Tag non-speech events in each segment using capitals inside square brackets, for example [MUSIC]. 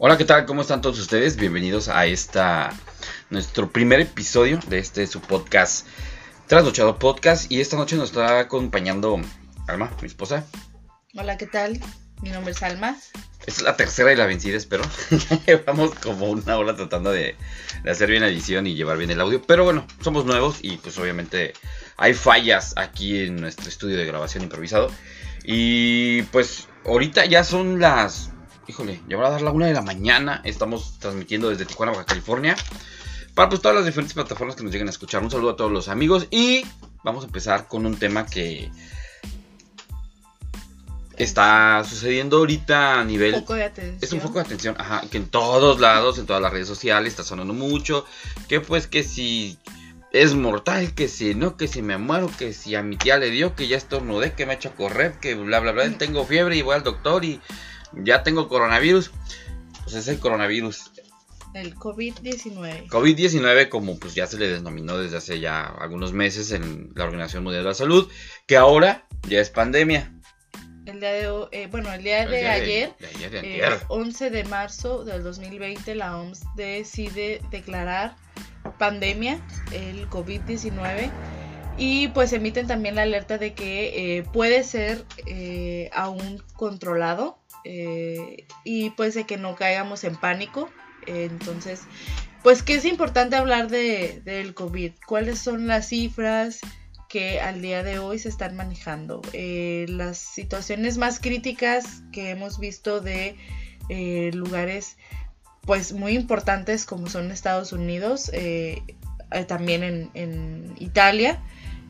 Hola, ¿qué tal? ¿Cómo están todos ustedes? Bienvenidos a esta nuestro primer episodio de este su podcast Trasnochado Podcast y esta noche nos está acompañando Alma, mi esposa. Hola, ¿qué tal? Mi nombre es Alma. Es la tercera y la vencida, espero. [LAUGHS] Llevamos como una hora tratando de, de, hacer bien la edición y llevar bien el audio. Pero bueno, somos nuevos y pues obviamente hay fallas aquí en nuestro estudio de grabación improvisado. Y pues ahorita ya son las... Híjole, ya va a dar la una de la mañana. Estamos transmitiendo desde Tijuana, Baja California. Para pues todas las diferentes plataformas que nos lleguen a escuchar. Un saludo a todos los amigos. Y vamos a empezar con un tema que está sucediendo ahorita a nivel... Foco de atención. Es un foco de atención, ajá, que en todos lados, en todas las redes sociales está sonando mucho, que pues que si es mortal, que si no, que si me muero, que si a mi tía le dio, que ya estornudé, que me echa a correr, que bla bla bla, tengo fiebre y voy al doctor y ya tengo coronavirus. Pues es el coronavirus. El COVID-19. COVID-19, como pues ya se le denominó desde hace ya algunos meses en la Organización Mundial de la Salud, que ahora ya es pandemia. El día de, eh, bueno, el día de día de- ayer, de ayer, de eh, antier. 11 de marzo del 2020, la OMS decide declarar pandemia el COVID-19 y pues emiten también la alerta de que eh, puede ser eh, aún controlado eh, y pues de que no caigamos en pánico. Entonces, pues que es importante hablar de, del COVID, cuáles son las cifras que al día de hoy se están manejando. Eh, las situaciones más críticas que hemos visto de eh, lugares pues muy importantes como son Estados Unidos, eh, eh, también en Italia,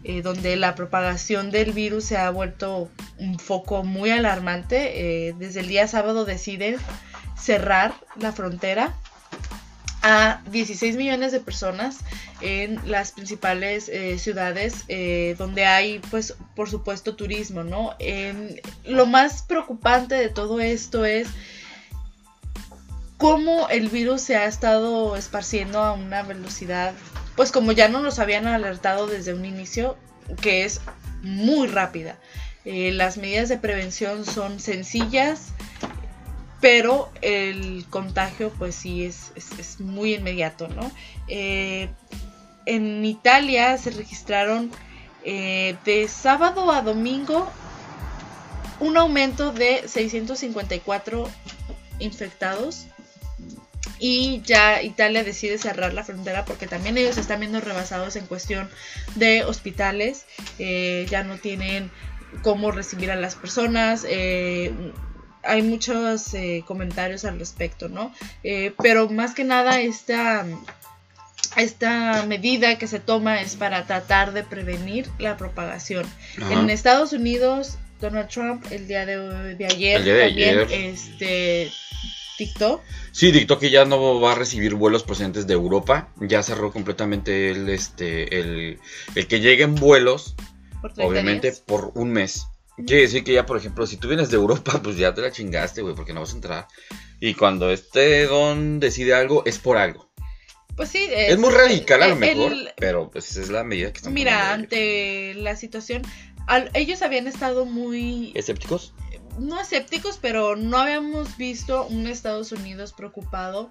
eh, donde la propagación del virus se ha vuelto un foco muy alarmante. Eh, desde el día sábado deciden cerrar la frontera a 16 millones de personas en las principales eh, ciudades donde hay pues por supuesto turismo no lo más preocupante de todo esto es cómo el virus se ha estado esparciendo a una velocidad pues como ya no nos habían alertado desde un inicio que es muy rápida Eh, las medidas de prevención son sencillas pero el contagio pues sí es, es- muy inmediato, ¿no? Eh, en Italia se registraron eh, de sábado a domingo un aumento de 654 infectados y ya Italia decide cerrar la frontera porque también ellos están viendo rebasados en cuestión de hospitales, eh, ya no tienen cómo recibir a las personas, eh, hay muchos eh, comentarios al respecto, ¿no? Pero más que nada esta, esta medida que se toma es para tratar de prevenir la propagación. Ajá. En Estados Unidos, Donald Trump el día de, de ayer El día de también ayer. este dictó Sí, dictó que ya no va a recibir vuelos procedentes de Europa. Ya cerró completamente el, este, el, el que lleguen vuelos, por 30 obviamente, días. por un mes. Quiere decir que ya, por ejemplo, si tú vienes de Europa, pues ya te la chingaste, güey, porque no vas a entrar. Y cuando este don decide algo, es por algo. Pues sí, Es, muy radical a lo mejor, el- pero pues es la medida que están mira, ante la situación, al- ellos habían estado muy ¿Escépticos? No escépticos, pero no habíamos visto un Estados Unidos preocupado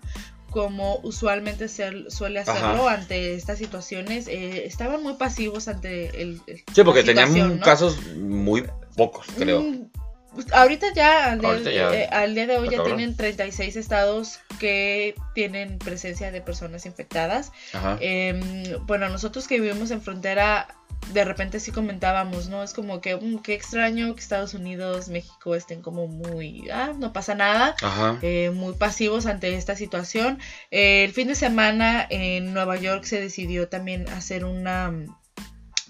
como usualmente se suele hacerlo ante estas situaciones. Eh, estaban muy pasivos ante el... el- Sí, porque tenían casos muy pocos, creo. Mm, pues, ahorita ya, al día, ya. eh, al día de hoy ya cabrón. tienen 36 estados que tienen presencia de personas infectadas. Ajá. Eh, bueno, nosotros que vivimos en frontera, de repente sí comentábamos, ¿no? Es como que, mm, qué extraño que Estados Unidos, México estén como muy, ah, no pasa nada, Ajá. eh, muy pasivos ante esta situación. Eh, el fin de semana en Nueva York se decidió también hacer una mm,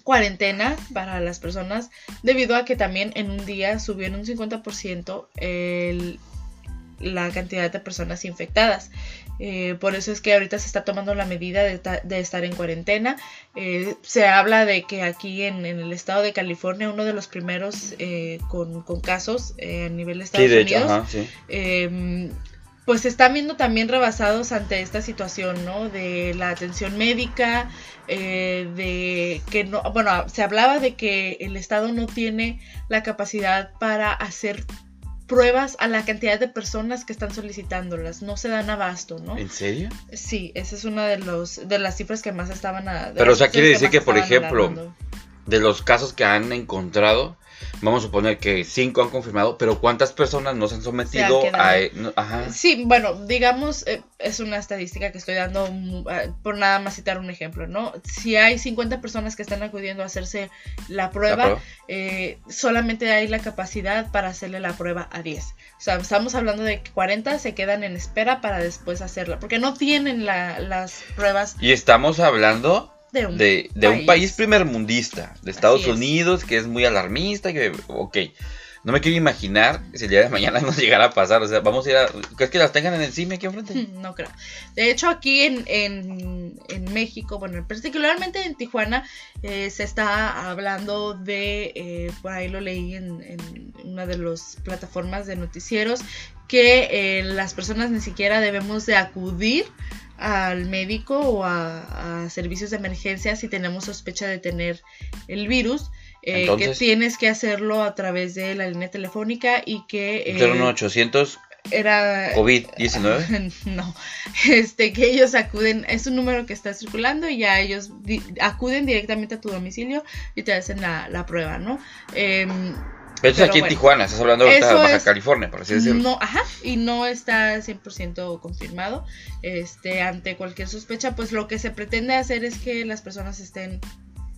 cuarentena para las personas debido a que también en un día subió en un 50% el, la cantidad de personas infectadas. Eh, por eso es que ahorita se está tomando la medida de, de estar en cuarentena. Eh, se habla de que aquí en, en el estado de California, uno de los primeros eh, con, con casos a nivel de Sí, Estados hecho, Unidos, ajá, sí. eh, pues se están viendo también rebasados ante esta situación, ¿no? De la atención médica, de que no, bueno, se hablaba de que el Estado no tiene la capacidad para hacer pruebas a la cantidad de personas que están solicitándolas. No se dan abasto, ¿no? ¿En serio? Sí, esa es una de, los, de las cifras que más estaban... A, Pero, o sea, quiere decir que, por ejemplo, de los casos que han encontrado, vamos a suponer que cinco han confirmado, pero ¿cuántas personas nos han sometido a... E-? Ajá. Sí, bueno, digamos, eh, es una estadística que estoy dando ah, por nada más citar un ejemplo, ¿no? Si hay 50 personas que están acudiendo a hacerse la prueba, eh, solamente hay la capacidad para hacerle la prueba a 10. O sea, estamos hablando de que 40 se quedan en espera para después hacerla, porque no tienen las pruebas. Y estamos hablando de un, de, país. un país primermundista, de Estados Unidos, que es muy alarmista, que, ok, no me quiero imaginar si el día de mañana [LAUGHS] nos llegara a pasar, o sea, vamos a ir a, ¿crees que las tengan en el cine aquí enfrente? [LAUGHS] No creo. De hecho, aquí en, en, México, bueno, particularmente en Tijuana, eh, se está hablando de, eh, por ahí lo leí en, en, una de las plataformas de noticieros, que eh, las personas ni siquiera debemos de acudir al médico o a, servicios de emergencia si tenemos sospecha de tener el virus. Eh, que tienes que hacerlo a través de la línea telefónica y que... Eh, 0800 era COVID-19. [LAUGHS] No, este que ellos acuden, es un número que está circulando y ya ellos acuden directamente a tu domicilio y te hacen la, la prueba, ¿no? Eh, pero es aquí en Tijuana, estás hablando de Baja California, por así decirlo. No, ajá, y no está 100% confirmado. Este, ante cualquier sospecha, pues lo que se pretende hacer es que las personas estén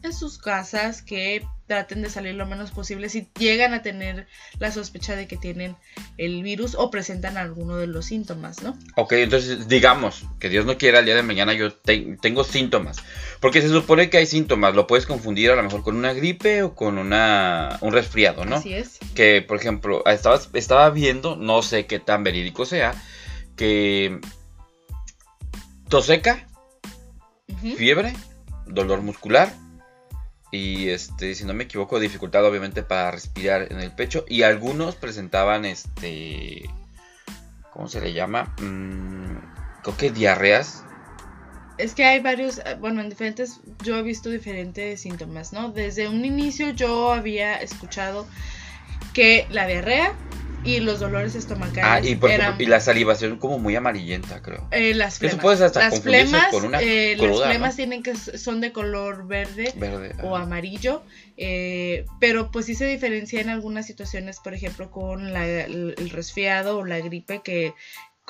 en sus casas, que traten de salir lo menos posible si llegan a tener la sospecha de que tienen el virus o presentan alguno de los síntomas, ¿no? Ok, entonces digamos que Dios no quiera el día de mañana yo tengo síntomas, porque se supone que hay síntomas, lo puedes confundir a lo mejor con una gripe o con una, un resfriado, ¿no? Así es. Que, por ejemplo, estaba, estaba viendo, no sé qué tan verídico sea, que tos seca, fiebre, dolor muscular, y este si no me equivoco dificultad obviamente para respirar en el pecho. Y algunos presentaban este cómo se le llama mm, creo que diarreas. Es que hay varios eh, bueno en diferentes yo he visto diferentes síntomas no desde un inicio yo había escuchado que la diarrea y los dolores estomacales. Ah, y, por y la salivación como muy amarillenta, creo. Eh, las flemas. las flemas, con una eh, las flemas tienen que son de color verde, o amarillo, eh, pero pues sí se diferencia en algunas situaciones, por ejemplo, con la, el, resfriado o la gripe, que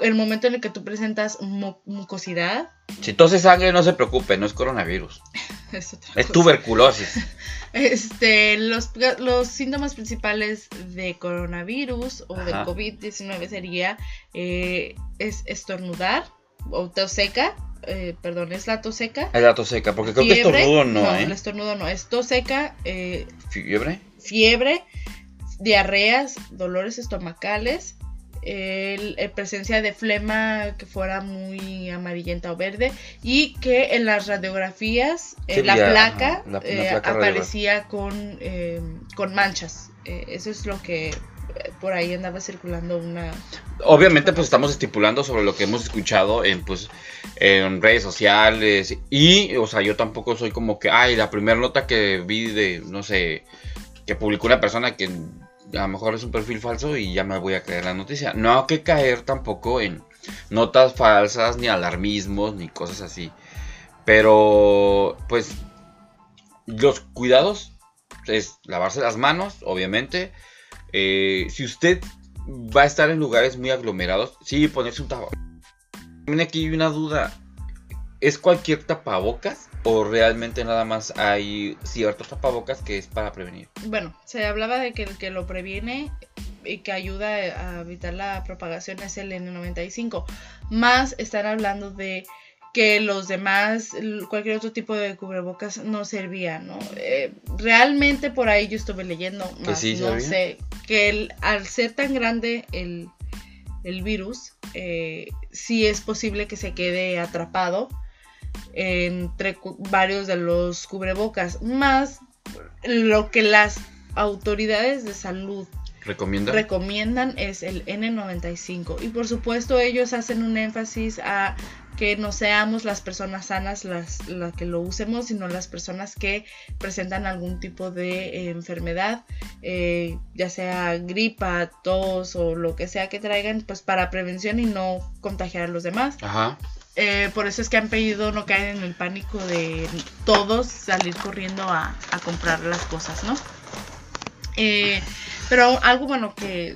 el momento en el que tú presentas mucosidad. Si toses sangre, no se preocupe, no es coronavirus. [LAUGHS] es, es tuberculosis. [LAUGHS] Este, los, los síntomas principales de coronavirus o de COVID-19 sería eh, es estornudar o tos seca. Eh, perdón, es la tos seca. Es la tos seca, porque creo que estornudo no, no ¿eh? El estornudo no, es tos seca. Eh, fiebre. Fiebre, diarreas, dolores estomacales, el, presencia de flema que fuera muy amarillenta o verde y que en las radiografías la, placa, eh, aparecía con, eh, con manchas. Eh, eso es lo que por ahí andaba circulando una... Obviamente pues estamos estipulando sobre lo que hemos escuchado en pues en redes sociales y o sea yo tampoco soy como que ay la primera nota que vi de no sé que publicó una persona que a lo mejor es un perfil falso y ya me voy a creer la noticia. No hay que caer tampoco en notas falsas, ni alarmismos, ni cosas así. Pero, pues, los cuidados es lavarse las manos, obviamente. Eh, si usted va a estar en lugares muy aglomerados, sí, ponerse un tapabocas. También aquí hay una duda. ¿Es cualquier tapabocas? ¿O realmente nada más hay ciertos tapabocas que es para prevenir? Bueno, se hablaba de que el que lo previene y que ayuda a evitar la propagación es el N95. Más están hablando de que los demás, cualquier otro tipo de cubrebocas no servía, ¿no? Eh, realmente por ahí yo estuve leyendo, más no sé, que al ser tan grande el, virus, eh, sí es posible que se quede atrapado entre varios de los cubrebocas, más lo que las autoridades de salud recomiendan es el N95 y por supuesto ellos hacen un énfasis a que no seamos las personas sanas las, que lo usemos, sino las personas que presentan algún tipo de enfermedad eh, ya sea gripa, tos o lo que sea que traigan, pues para prevención y no contagiar a los demás. Ajá. Eh, por eso es que han pedido no caer en el pánico de todos salir corriendo a, comprar las cosas, ¿no? Eh, pero algo bueno que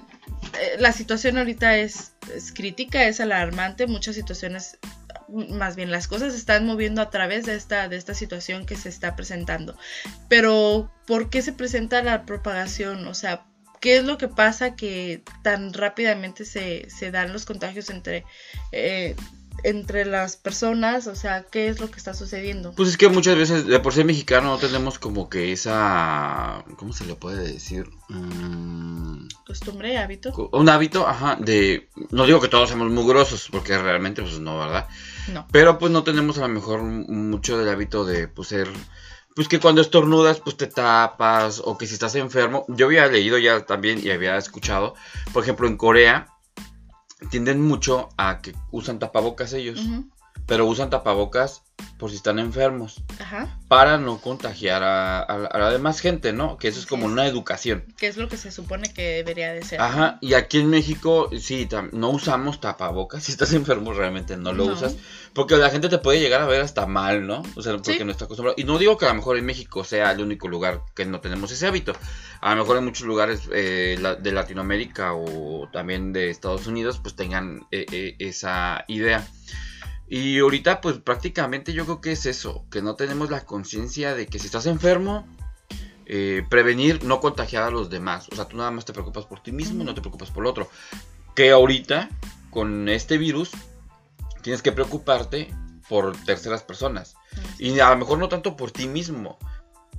la situación ahorita es, es, crítica, es alarmante, muchas situaciones más bien las cosas se están moviendo a través de esta, de esta situación que se está presentando. Pero, ¿por qué se presenta la propagación? O sea, ¿qué es lo que pasa que tan rápidamente se, se dan los contagios entre... Entre las personas, o sea, ¿qué es lo que está sucediendo? Pues es que muchas veces, de por ser mexicano, no tenemos como que esa, ¿cómo se le puede decir? Mm, Costumbre, hábito. Un hábito, ajá, de, no digo que todos seamos mugrosos, porque realmente, pues no, ¿verdad? No. Pero pues no tenemos a lo mejor mucho del hábito de, pues ser, pues que cuando estornudas, pues te tapas, o que si estás enfermo, yo había leído ya también y había escuchado, por ejemplo, en Corea, tienden mucho a que usan tapabocas ellos, pero usan tapabocas por si están enfermos, Ajá. para no contagiar a, la demás gente, ¿no? Que eso es como una educación. Que es lo que se supone que debería de ser. Ajá, y aquí en México, sí, no usamos tapabocas, si estás enfermo realmente no lo usas, porque la gente te puede llegar a ver hasta mal, ¿no? O sea, porque no está acostumbrado. Y no digo que a lo mejor en México sea el único lugar que no tenemos ese hábito, a lo mejor en muchos lugares eh, de Latinoamérica o también de Estados Unidos, pues tengan eh, eh, esa idea. Y ahorita pues prácticamente yo creo que es eso, que no tenemos la conciencia de que si estás enfermo, eh, prevenir no contagiar a los demás. O sea, tú nada más te preocupas por ti mismo y no te preocupas por el otro. Que ahorita, con este virus, tienes que preocuparte por terceras personas. Y a lo mejor no tanto por ti mismo,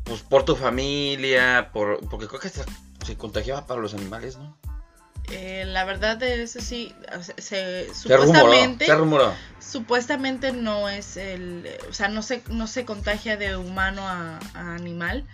pues por tu familia, por, porque creo que se contagiaba para los animales, ¿no? Eh, la verdad de eso sí, se, supuestamente, supuestamente no es el, o sea, no se, no se contagia de humano a animal,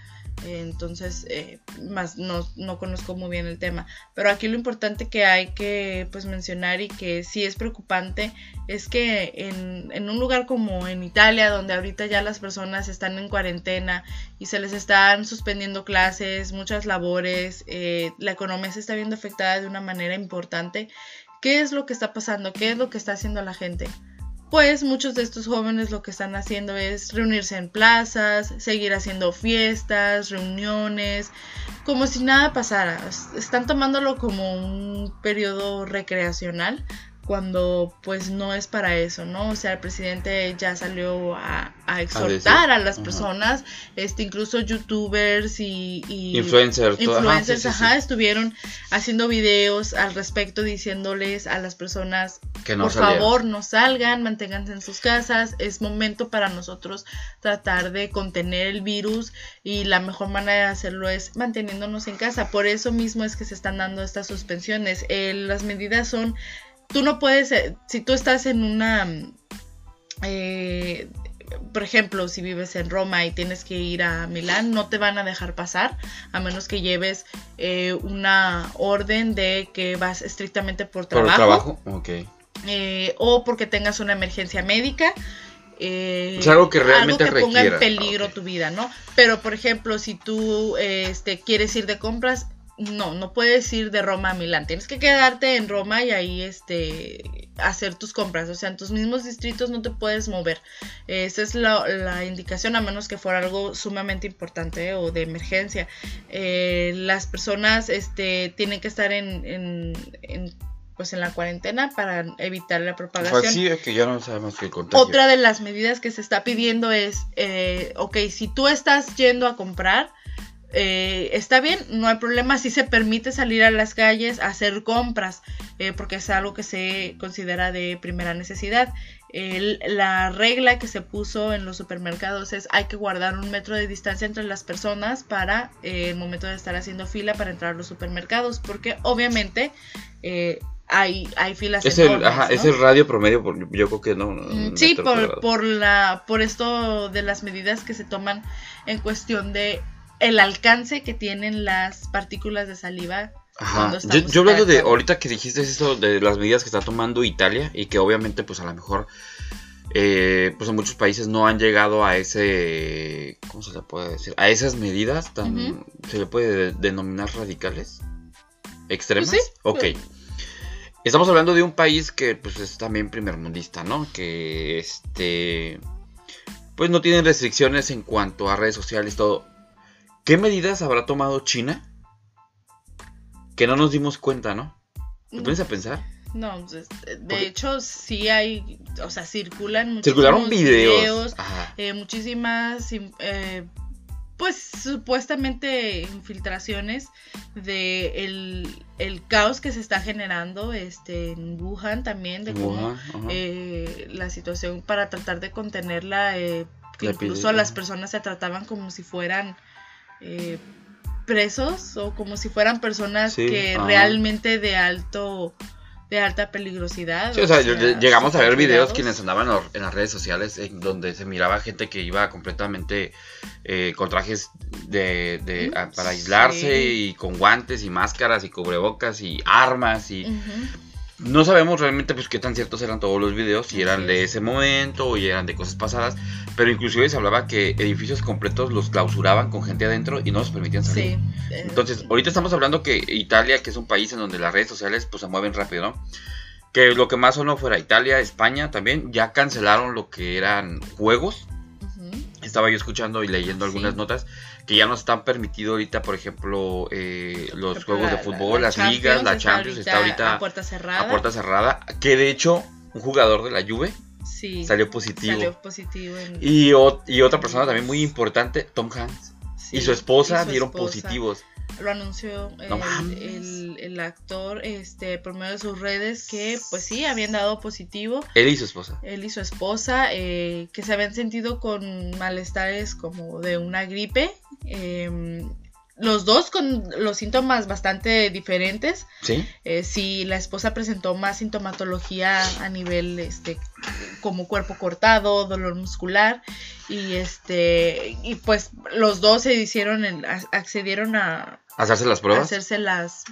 entonces eh, más no, no, conozco muy bien el tema pero aquí lo importante que hay que pues mencionar y que sí es preocupante es que en, en, un lugar como en Italia donde ahorita ya las personas están en cuarentena y se les están suspendiendo clases muchas labores eh, la economía se está viendo afectada de una manera importante ¿qué es lo que está pasando? ¿qué es lo que está haciendo la gente? Pues muchos de estos jóvenes lo que están haciendo es reunirse en plazas, seguir haciendo fiestas, reuniones, como si nada pasara. Están tomándolo como un periodo recreacional cuando pues no es para eso, ¿no? O sea, el presidente ya salió a, exhortar a, las personas, este, incluso youtubers y, influencers, influencers, ajá, estuvieron haciendo videos al respecto diciéndoles a las personas que no por favor no salgan, manténganse en sus casas, es momento para nosotros tratar de contener el virus y la mejor manera de hacerlo es manteniéndonos en casa, por eso mismo es que se están dando estas suspensiones, eh, las medidas son tú no puedes, eh, si tú estás en una, eh, por ejemplo, si vives en Roma y tienes que ir a Milán, no te van a dejar pasar a menos que lleves eh, una orden de que vas estrictamente por trabajo. Por trabajo, ok. o porque tengas una emergencia médica. es algo que realmente algo que ponga en peligro tu vida, ¿no? Pero por ejemplo, si tú este, quieres ir de compras, no, no puedes ir de Roma a Milán, tienes que quedarte en Roma y ahí este hacer tus compras, o sea, en tus mismos distritos no te puedes mover. Esa es la, indicación a menos que fuera algo sumamente importante o de emergencia. Eh, las personas este, tienen que estar en, pues en la cuarentena para evitar la propagación. Pues sí, es que ya no sabemos qué Otra de las medidas que se está pidiendo es, eh, ok, si tú estás yendo a comprar, eh, está bien, no hay problema si se permite salir a las calles a hacer compras, eh, porque es algo que se considera de primera necesidad. la regla que se puso en los supermercados es hay que guardar un metro de distancia entre las personas para eh, el momento de estar haciendo fila para entrar a los supermercados, porque obviamente hay, hay filas. Es, el, es el radio promedio, yo creo que no. Mm, sí, por, por, la, por esto de las medidas que se toman en cuestión de el alcance que tienen las partículas de saliva. Ajá. Yo, yo hablando de, ahorita que dijiste eso de las medidas que está tomando Italia y que obviamente pues a lo mejor eh, pues en muchos países no han llegado a ese, ¿cómo se le puede decir? A esas medidas tan, se le puede denominar radicales, extremas. Pues sí, ok. Estamos hablando de un país que pues es también primermundista, ¿no? Que este, pues no tienen restricciones en cuanto a redes sociales, todo. ¿Qué medidas habrá tomado China? Que no nos dimos cuenta, ¿no? ¿Te pones a pensar? No, pues, de Porque- hecho sí hay, o sea, circulan muchísimos Circularon videos. videos, eh, muchísimas, im- eh, pues supuestamente infiltraciones de el, el caos que se está generando este, en Wuhan también, de cómo eh, la situación para tratar de contenerla, eh, que La incluso epidemia. las personas se trataban como si fueran eh, presos o como si fueran personas Sí, que ajá. realmente de alto de alta peligrosidad. Sí, o sea, yo- llegamos a ver videos quienes andaban en las redes sociales en donde se miraba gente que iba completamente eh, con trajes de, de- Mm, a- para aislarse sí. y con guantes y máscaras y cubrebocas y armas y. no sabemos realmente pues qué tan ciertos eran todos los videos, si eran de es. ese momento o eran de cosas pasadas, pero inclusive se hablaba que edificios completos los clausuraban con gente adentro y no los permitían salir. Sí. eh, Entonces, ahorita estamos hablando que Italia, que es un país en donde las redes sociales pues se mueven rápido, ¿no? Que lo que más o no fuera Italia, España también, ya cancelaron lo que eran juegos. Estaba yo escuchando y leyendo algunas Sí. notas que ya no están permitidos ahorita, por ejemplo, eh, los juegos la- de fútbol, la las ligas, la está Champions, está ahorita a puerta cerrada. a puerta cerrada. Que de hecho, un jugador de la Juve Sí, salió positivo. salió positivo. en- Y, o- y otra persona también muy importante, Tom Hanks. sí, y su esposa y su dieron esposa. positivos. Lo anunció el, el- el actor este, por medio de sus redes que pues sí, habían dado positivo. Él y su esposa. Él y su esposa eh, que se habían sentido con malestares como de una gripe. eh, los dos con los síntomas bastante diferentes. ¿Sí? Eh, sí, la esposa presentó más sintomatología a nivel este como cuerpo cortado, dolor muscular y este y pues los dos se hicieron accedieron a, ¿Hacerse las a pruebas? hacerse las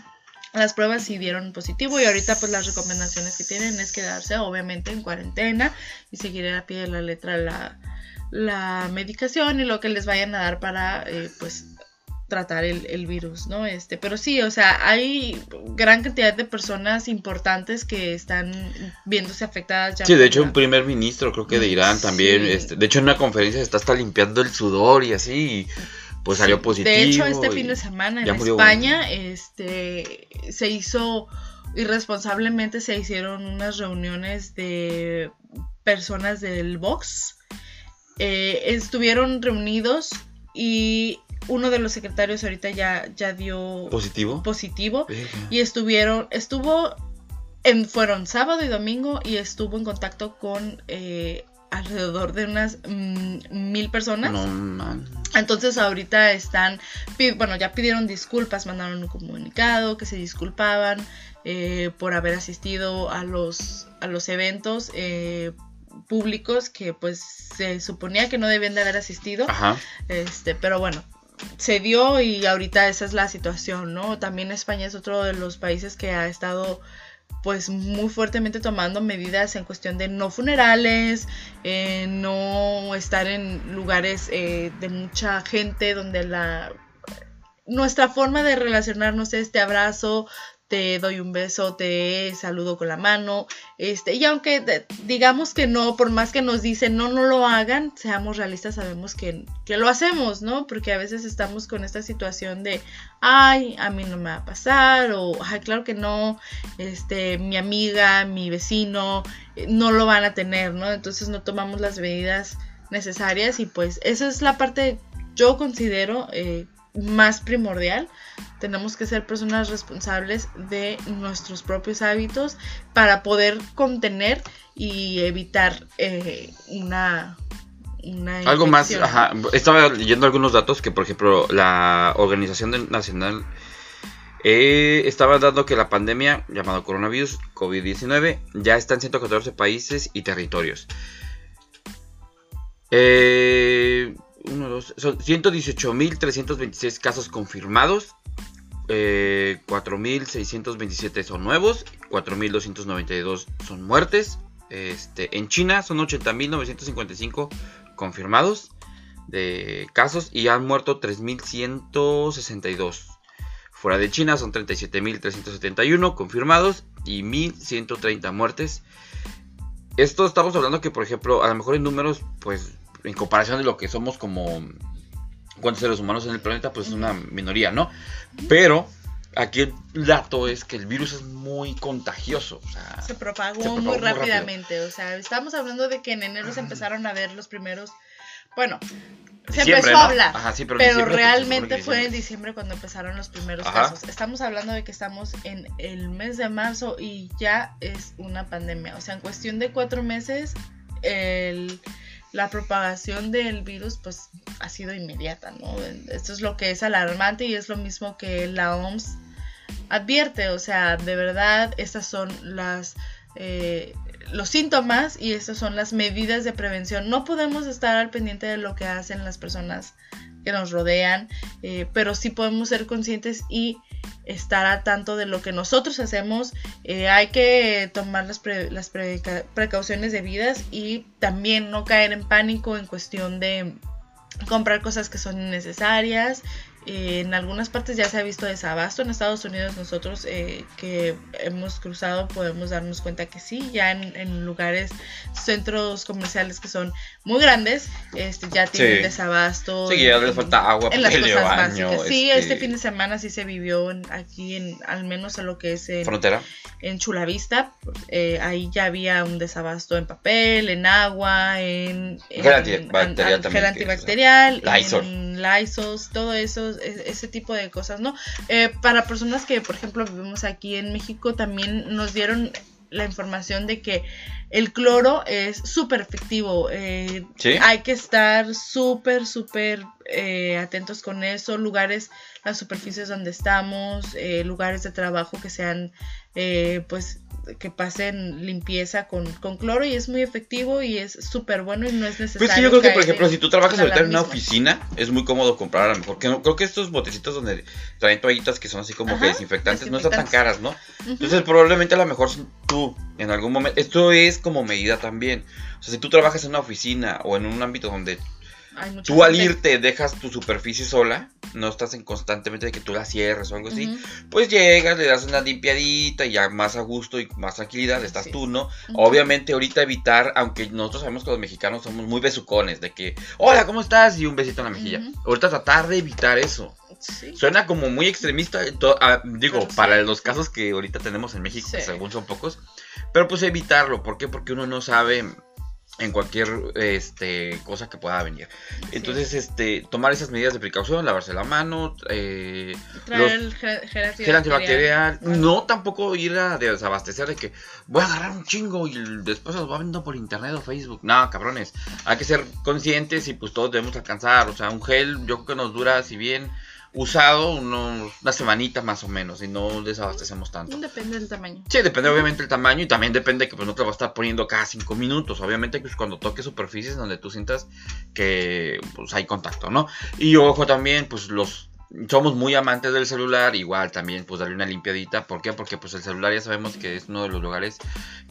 las pruebas y dieron positivo y ahorita pues las recomendaciones que tienen es quedarse obviamente en cuarentena y seguir a pie de la letra la, la medicación y lo que les vayan a dar para eh, pues tratar el, el virus, ¿no? Este, pero sí, o sea, hay gran cantidad de personas importantes que están viéndose afectadas ya Sí, de hecho la- un primer ministro creo que de Irán también, este, de hecho en una conferencia se está hasta limpiando el sudor y así, y pues salió positivo. De hecho, este fin de semana en España, este, se hizo irresponsablemente se hicieron unas reuniones de personas del Vox. Eh, estuvieron reunidos y uno de los secretarios ahorita ya, ya dio positivo. positivo Verga. y estuvieron, estuvo, en, fueron sábado y domingo y estuvo en contacto con eh, alrededor de unas mm, mil personas. No man. Entonces ahorita están, bueno, ya pidieron disculpas, mandaron un comunicado que se disculpaban eh, por haber asistido a los, a los eventos eh, públicos que pues se suponía que no debían de haber asistido. Ajá. Este, pero bueno, se dio y ahorita esa es la situación, ¿no? También España es otro de los países que ha estado pues muy fuertemente tomando medidas en cuestión de no funerales, eh, no estar en lugares eh, de mucha gente donde la nuestra forma de relacionarnos es te abrazo, te doy un beso, te saludo con la mano, este, y aunque digamos que no, por más que nos dicen no, no lo hagan, seamos realistas, sabemos que, que lo hacemos, ¿no? Porque a veces estamos con esta situación de, ay, a mí no me va a pasar, o, ay, claro que no, este, mi amiga, mi vecino, eh, no lo van a tener, ¿no? Entonces no tomamos las medidas necesarias y pues esa es la parte, yo considero, eh, más primordial. Tenemos que ser personas responsables de nuestros propios hábitos para poder contener y evitar eh, una, Algo más, ajá, estaba leyendo algunos datos que por ejemplo la Organización Nacional eh, estaba dando que la pandemia llamado coronavirus COVID-19 ya está en 114 países y territorios. Eh, uno, dos, son 118.326 casos confirmados. Eh, 4.627 son nuevos. 4.292 son muertes. Este, en China son 80.955 confirmados de casos y han muerto 3.162. Fuera de China son 37.371 confirmados y 1.130 muertes. Esto estamos hablando que, por ejemplo, a lo mejor en números, pues, en comparación de lo que somos como cuántos seres humanos en el planeta, pues es una minoría, ¿no? Pero aquí el dato es que el virus es muy contagioso. se, propagó muy, rápidamente. O sea, estamos hablando de que en enero se empezaron a ver los primeros. Bueno, se empezó a hablar. pero, realmente fue en diciembre cuando empezaron los primeros casos. Estamos hablando de que estamos en el mes de marzo y ya es una pandemia. O sea, en cuestión de cuatro meses, el la propagación del virus pues ha sido inmediata, ¿no? Esto es lo que es alarmante y es lo mismo que la OMS advierte, o sea, de verdad estas son las eh, los síntomas y estas son las medidas de prevención. No podemos estar al pendiente de lo que hacen las personas que nos rodean, eh, pero sí podemos ser conscientes y estar al tanto de lo que nosotros hacemos. Eh, hay que tomar las, las precauciones debidas y también no caer en pánico en cuestión de comprar cosas que son innecesarias en algunas partes ya se ha visto desabasto. En Estados Unidos nosotros eh, que hemos cruzado podemos darnos cuenta que sí, ya en, lugares, centros comerciales que son muy grandes, este, ya tienen desabasto. Sí, ya les falta agua, en las cosas básicas. Sí, este... este... fin de semana sí se vivió aquí, en, al menos en lo que es en, Frontera. En Chulavista. Eh, ahí ya había un desabasto en papel, en agua, en, gel antibacterial, en Lysol, todo eso ese tipo de cosas, ¿no? Eh, para personas que, por ejemplo, vivimos aquí en México, también nos dieron la información de que el cloro es súper efectivo. Eh, hay que estar súper, súper eh, atentos con eso. Lugares, las superficies donde estamos, lugares de trabajo que sean, pues, que pasen limpieza con, cloro y es muy efectivo y es súper bueno y no es necesario. Pues sí, yo creo que, por ejemplo, si tú trabajas ahorita en una oficina, es muy cómodo comprar a lo mejor. Que no, creo que estos botecitos donde traen toallitas que son así como que desinfectantes, no están tan caras, ¿no? Entonces, probablemente a lo mejor tú, en algún momento, esto es como medida también. O sea, si tú trabajas en una oficina o en un ámbito donde tú al irte dejas tu superficie sola, no estás en constantemente de que tú la cierres o algo así, pues llegas, le das una limpiadita y ya más a gusto y más tranquilidad estás tú, ¿no? Obviamente ahorita evitar, aunque nosotros sabemos que los mexicanos somos muy besucones, de que, hola, ¿cómo estás? Y un besito en la mejilla. Ahorita tratar de evitar eso. Suena como muy extremista, ah, digo, para los casos que ahorita tenemos en México, que según son pocos, pero pues evitarlo, ¿por qué? Porque uno no sabe en cualquier este, cosa que pueda venir. Entonces, este, tomar esas medidas de precaución, lavarse la mano, eh, Traer gel, antibacterial. No tampoco ir a desabastecer de que voy a agarrar un chingo y después los va viendo por internet o Facebook. No, cabrones. Hay que ser conscientes y pues todos debemos alcanzar. O sea, un gel yo creo que nos dura, si bien usado unos, una semanita más o menos y no desabastecemos tanto. Depende del tamaño. Sí, depende obviamente del tamaño y también depende que pues no te va a estar poniendo cada cinco minutos. Obviamente que pues, cuando toques superficies donde tú sientas que pues hay contacto, ¿no? Y ojo también pues los somos muy amantes del celular, igual también pues darle una limpiadita, ¿por qué? Porque pues el celular ya sabemos que es uno de los lugares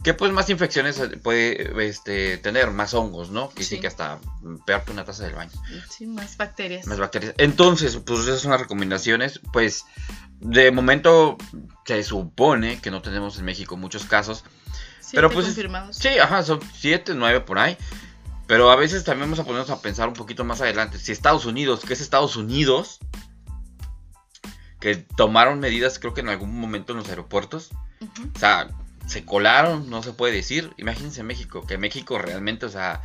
que pues más infecciones puede este, tener, más hongos, ¿no? Que sí. que hasta peor que una taza del baño. Sí, más bacterias. Más bacterias. Entonces, pues esas son las recomendaciones, pues de momento se supone que no tenemos en México muchos casos. pero pues confirmados. Sí, ajá, son siete, nueve por ahí. Pero a veces también vamos a ponernos a pensar un poquito más adelante. Si Estados Unidos, que es Estados Unidos, que tomaron medidas, creo que en algún momento en los aeropuertos. O sea, se colaron, no se puede decir. Imagínense México, que México realmente, o sea,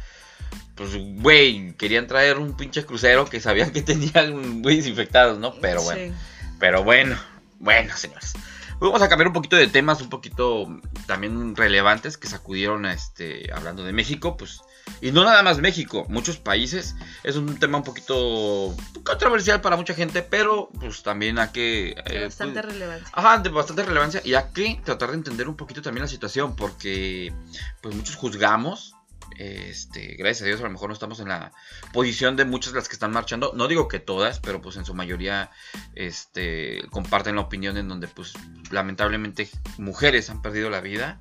pues, güey, querían traer un pinche crucero que sabían que tenían güeyes infectados, ¿no? Pero bueno, pero bueno, bueno, señores. Vamos a cambiar un poquito de temas, un poquito también relevantes que sacudieron, a este, hablando de México, pues y no nada más México, muchos países. Es un tema un poquito controversial para mucha gente, pero pues también hay que... de eh, bastante pues, relevancia. Ajá, de bastante relevancia. Y hay que tratar de entender un poquito también la situación, porque pues muchos juzgamos. Este, gracias a Dios a lo mejor no estamos en la posición de muchas de las que están marchando. No digo que todas, pero pues en su mayoría este, comparten la opinión en donde pues lamentablemente mujeres han perdido la vida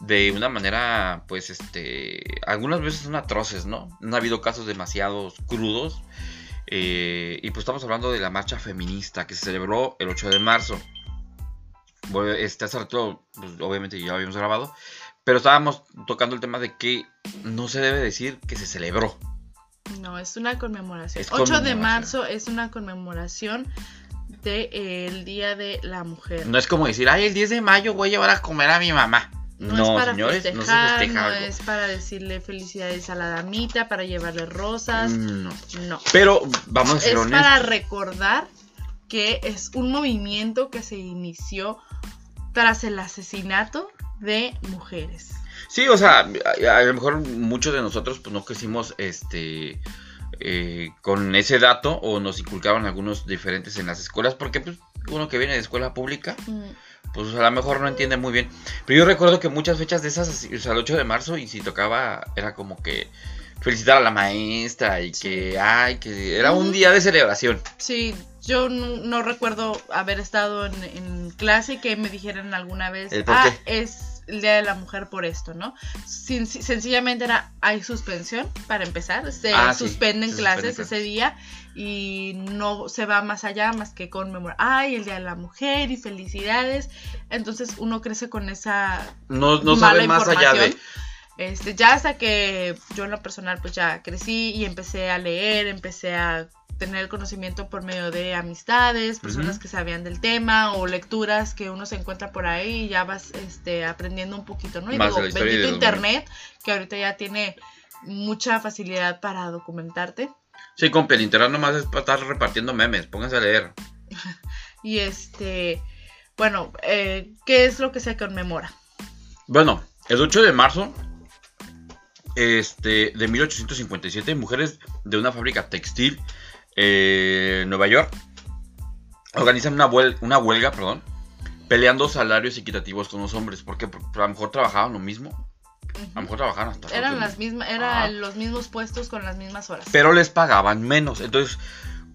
de una manera, pues, este, algunas veces son atroces, ¿no? No ha habido casos demasiado crudos. eh, y pues estamos hablando de la marcha feminista que se celebró el 8 de marzo. Bueno, este hace rato, pues, obviamente ya lo habíamos grabado, pero estábamos tocando el tema de que no se debe decir que se celebró. No, es una conmemoración. Es 8 de marzo es una conmemoración del Día de la Mujer. No es como decir, ay, el 10 de mayo voy a llevar a comer a mi mamá. No, No, es para señores, festejar, no se festeja no algo. es para decirle felicidades a la damita, para llevarle rosas. No. No. Pero vamos a ser Es honestos. para recordar que es un movimiento que se inició tras el asesinato de mujeres. Sí, o sea, a, a lo mejor muchos de nosotros pues no crecimos este eh, con ese dato o nos inculcaban algunos diferentes en las escuelas porque pues uno que viene de escuela pública Mm, pues a lo mejor no entiende muy bien. Pero yo recuerdo que muchas fechas de esas, o sea, el 8 de marzo y si tocaba era como que felicitar a la maestra y que, ay, que era un Ujú. día de celebración. Sí, yo no, no recuerdo haber estado en, en clase y que me dijeran alguna vez, ¿El por ah, qué? es el Día de la Mujer por esto, ¿no? Sin- sencillamente era, hay suspensión para empezar, se Ah, sí, suspenden se clases ese día y no se va más allá más que conmemorar, ay, el Día de la Mujer y felicidades. Entonces uno crece con esa No, no mala sabe más allá de... Este, ya hasta que yo en lo personal pues ya crecí y empecé a leer, empecé a tener el conocimiento por medio de amistades, personas que sabían del tema o lecturas que uno se encuentra por ahí y ya vas este, aprendiendo un poquito, ¿no? Y Más digo, bendito internet, que ahorita ya tiene mucha facilidad para documentarte. Sí, compa, el internet nomás es para estar repartiendo memes, pónganse a leer. [LAUGHS] Y este, bueno, eh, ¿qué es lo que se conmemora? Bueno, el 8 de marzo este, de 1857, mujeres de una fábrica textil eh, Nueva York organizan una, huel- una huelga, perdón, peleando salarios equitativos con los hombres, porque por- a lo mejor trabajaban lo mismo, a lo mejor trabajaban hasta... Eran las mismas, eran los mismos puestos con las mismas horas. Pero les pagaban menos, entonces,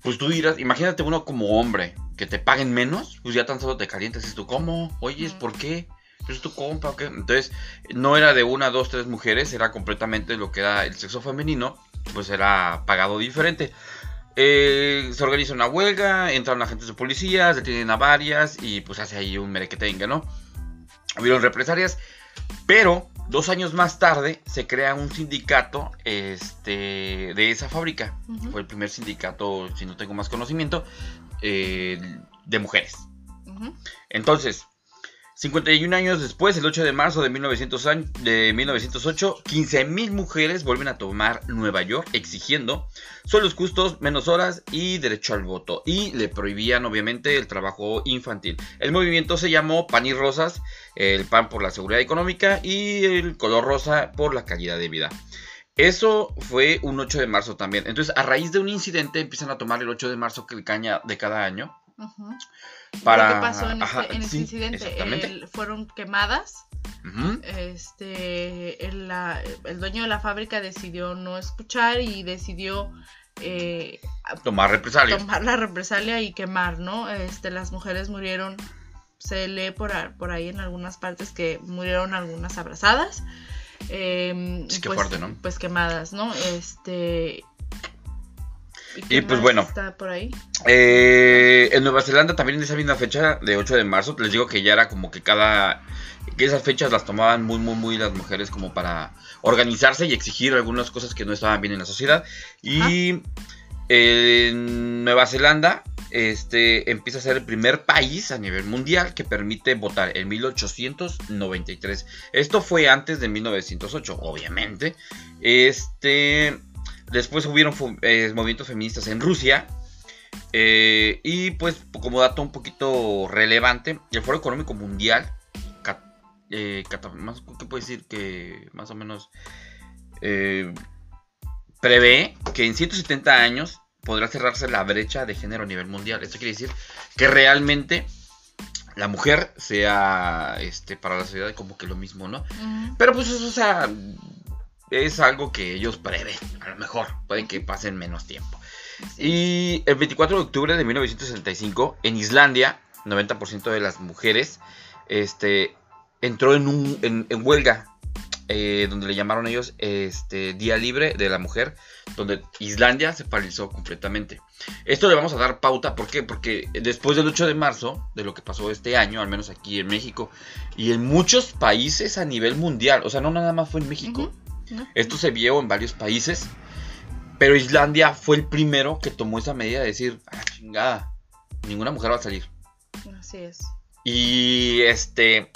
pues tú dirás, imagínate uno como hombre, que te paguen menos, pues ya tan solo te calientas, y tú, ¿cómo? Oyes. ¿por qué? Pues es tu compa, ¿o qué? Entonces, no era de una, dos, tres mujeres, era completamente lo que era el sexo femenino, pues era pagado diferente. Eh, se organiza una huelga, entran agentes de policías, detienen a varias y pues hace ahí un merequetengue, ¿no? Hubieron represalias, pero dos años más tarde se crea un sindicato este, de esa fábrica. Fue el primer sindicato, si no tengo más conocimiento, eh, de mujeres. Entonces, 51 años después, el 8 de marzo de, 1900 año- de 1908, 15.000 mujeres vuelven a tomar Nueva York exigiendo sueldos justos, menos horas y derecho al voto. Y le prohibían obviamente el trabajo infantil. El movimiento se llamó Pan y Rosas, el pan por la seguridad económica y el color rosa por la calidad de vida. Eso fue un 8 de marzo también. Entonces, a raíz de un incidente, empiezan a tomar el 8 de marzo que caña de cada año. Ujú. Para... ¿Qué pasó en, este- Ajá, este incidente? El- fueron quemadas. Este, el, la- el dueño de la fábrica decidió no escuchar y decidió eh, Tomar represalias. tomar la represalia y quemar, ¿no? Este, las mujeres murieron, se lee por, por ahí en algunas partes que murieron algunas abrazadas. eh, Sí, pues, fuerte, ¿no? Pues quemadas, ¿no? Este. Y, pues, bueno. Está por ahí. Eh, en Nueva Zelanda también en esa misma fecha de 8 de marzo, les digo que ya era como que cada... que esas fechas las tomaban muy, muy, muy las mujeres como para organizarse y exigir algunas cosas que no estaban bien en la sociedad. Y en Nueva Zelanda este, empieza a ser el primer país a nivel mundial que permite votar en 1893. Esto fue antes de 1908, obviamente. Este... Después hubieron eh, movimientos feministas en Rusia. eh, y pues como dato un poquito relevante, el Foro Económico Mundial, eh, más- ¿qué puedo decir? Que más o menos eh, prevé que en 170 años podrá cerrarse la brecha de género a nivel mundial. Esto quiere decir que realmente la mujer sea este, para la sociedad como que lo mismo, ¿no? Pero pues eso, o sea, es algo que ellos prevén. A lo mejor puede que pasen menos tiempo. Y el 24 de octubre de 1965, en Islandia, 90% de las mujeres este, entró en, un, en, huelga, eh, donde le llamaron ellos este, Día Libre de la Mujer, donde Islandia se paralizó completamente. Esto le vamos a dar pauta, ¿por qué? Porque después del 8 de marzo, de lo que pasó este año, al menos aquí en México, y en muchos países a nivel mundial, o sea, no nada más fue en México, ¿no? esto se vio en varios países, pero Islandia fue el primero que tomó esa medida de decir, ah, chingada, ninguna mujer va a salir. Así es. Y este.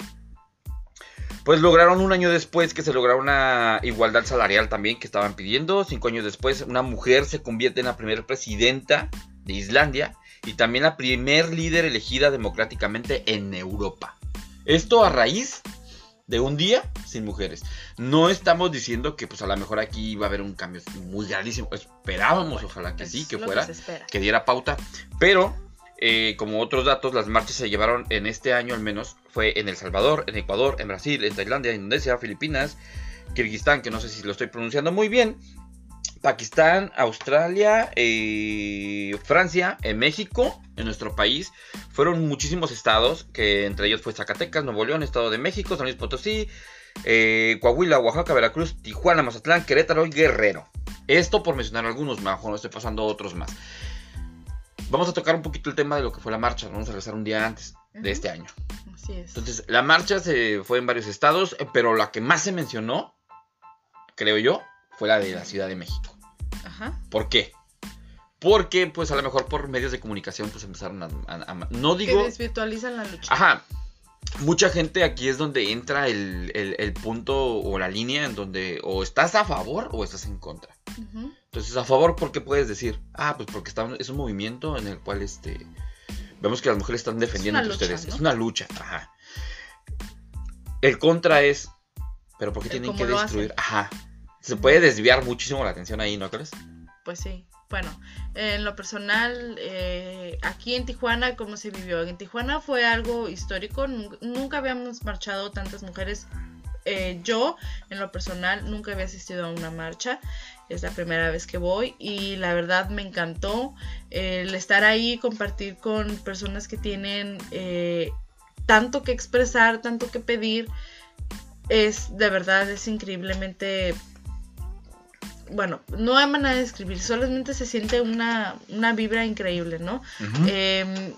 Pues lograron un año después que se lograra una igualdad salarial también que estaban pidiendo. Cinco años después, una mujer se convierte en la primera presidenta de Islandia y también la primer líder elegida democráticamente en Europa. Esto a raíz de un día sin mujeres. No estamos diciendo que pues a lo mejor aquí va a haber un cambio muy grandísimo. Esperábamos, ojalá que Es sí, que fuera espera. que diera pauta. Pero, eh, como otros datos, las marchas se llevaron en este año al menos. Fue en El Salvador, en Ecuador, en Brasil, en Tailandia, Indonesia, Filipinas, Kirguistán, que no sé si lo estoy pronunciando muy bien. Pakistán, Australia, eh, Francia, en México, en nuestro país. Fueron muchísimos estados, que entre ellos fue Zacatecas, Nuevo León, Estado de México, San Luis Potosí, eh, Coahuila, Oaxaca, Veracruz, Tijuana, Mazatlán, Querétaro y Guerrero. Esto por mencionar algunos, mejor no estoy pasando otros más. Vamos a tocar un poquito el tema de lo que fue la marcha. Vamos a regresar un día antes de este año. Así es. Entonces, la marcha se fue en varios estados, eh, pero la que más se mencionó, creo yo, fue la de la Ciudad de México. Ajá. ¿Por qué? Porque, pues, a lo mejor por medios de comunicación, pues, empezaron a... a- a- no Que digo... desvirtualizan la lucha. Ajá. Mucha gente aquí es donde entra el, el- el punto o la línea en donde o estás a favor o estás en contra. Ujú. Entonces, a favor, ¿por qué puedes decir? Ah, pues porque está, es un movimiento en el cual este vemos que las mujeres están defendiendo entre lucha, ustedes. ¿no? Es una lucha. Ajá. El contra es, pero ¿por qué tienen que destruir? Ajá. Se puede desviar muchísimo la atención ahí, ¿no crees? Pues sí. Bueno, en lo personal, eh, aquí en Tijuana, ¿cómo se vivió? En Tijuana fue algo histórico. Nunca, habíamos marchado tantas mujeres. Eh, yo, en lo personal, nunca había asistido a una marcha. Es la primera vez que voy y la verdad me encantó el estar ahí, compartir con personas que tienen eh, tanto que expresar, tanto que pedir. Es de verdad, es increíblemente bueno, no hay manera de describir, solamente se siente una, una vibra increíble, ¿no? Ujú. Eh,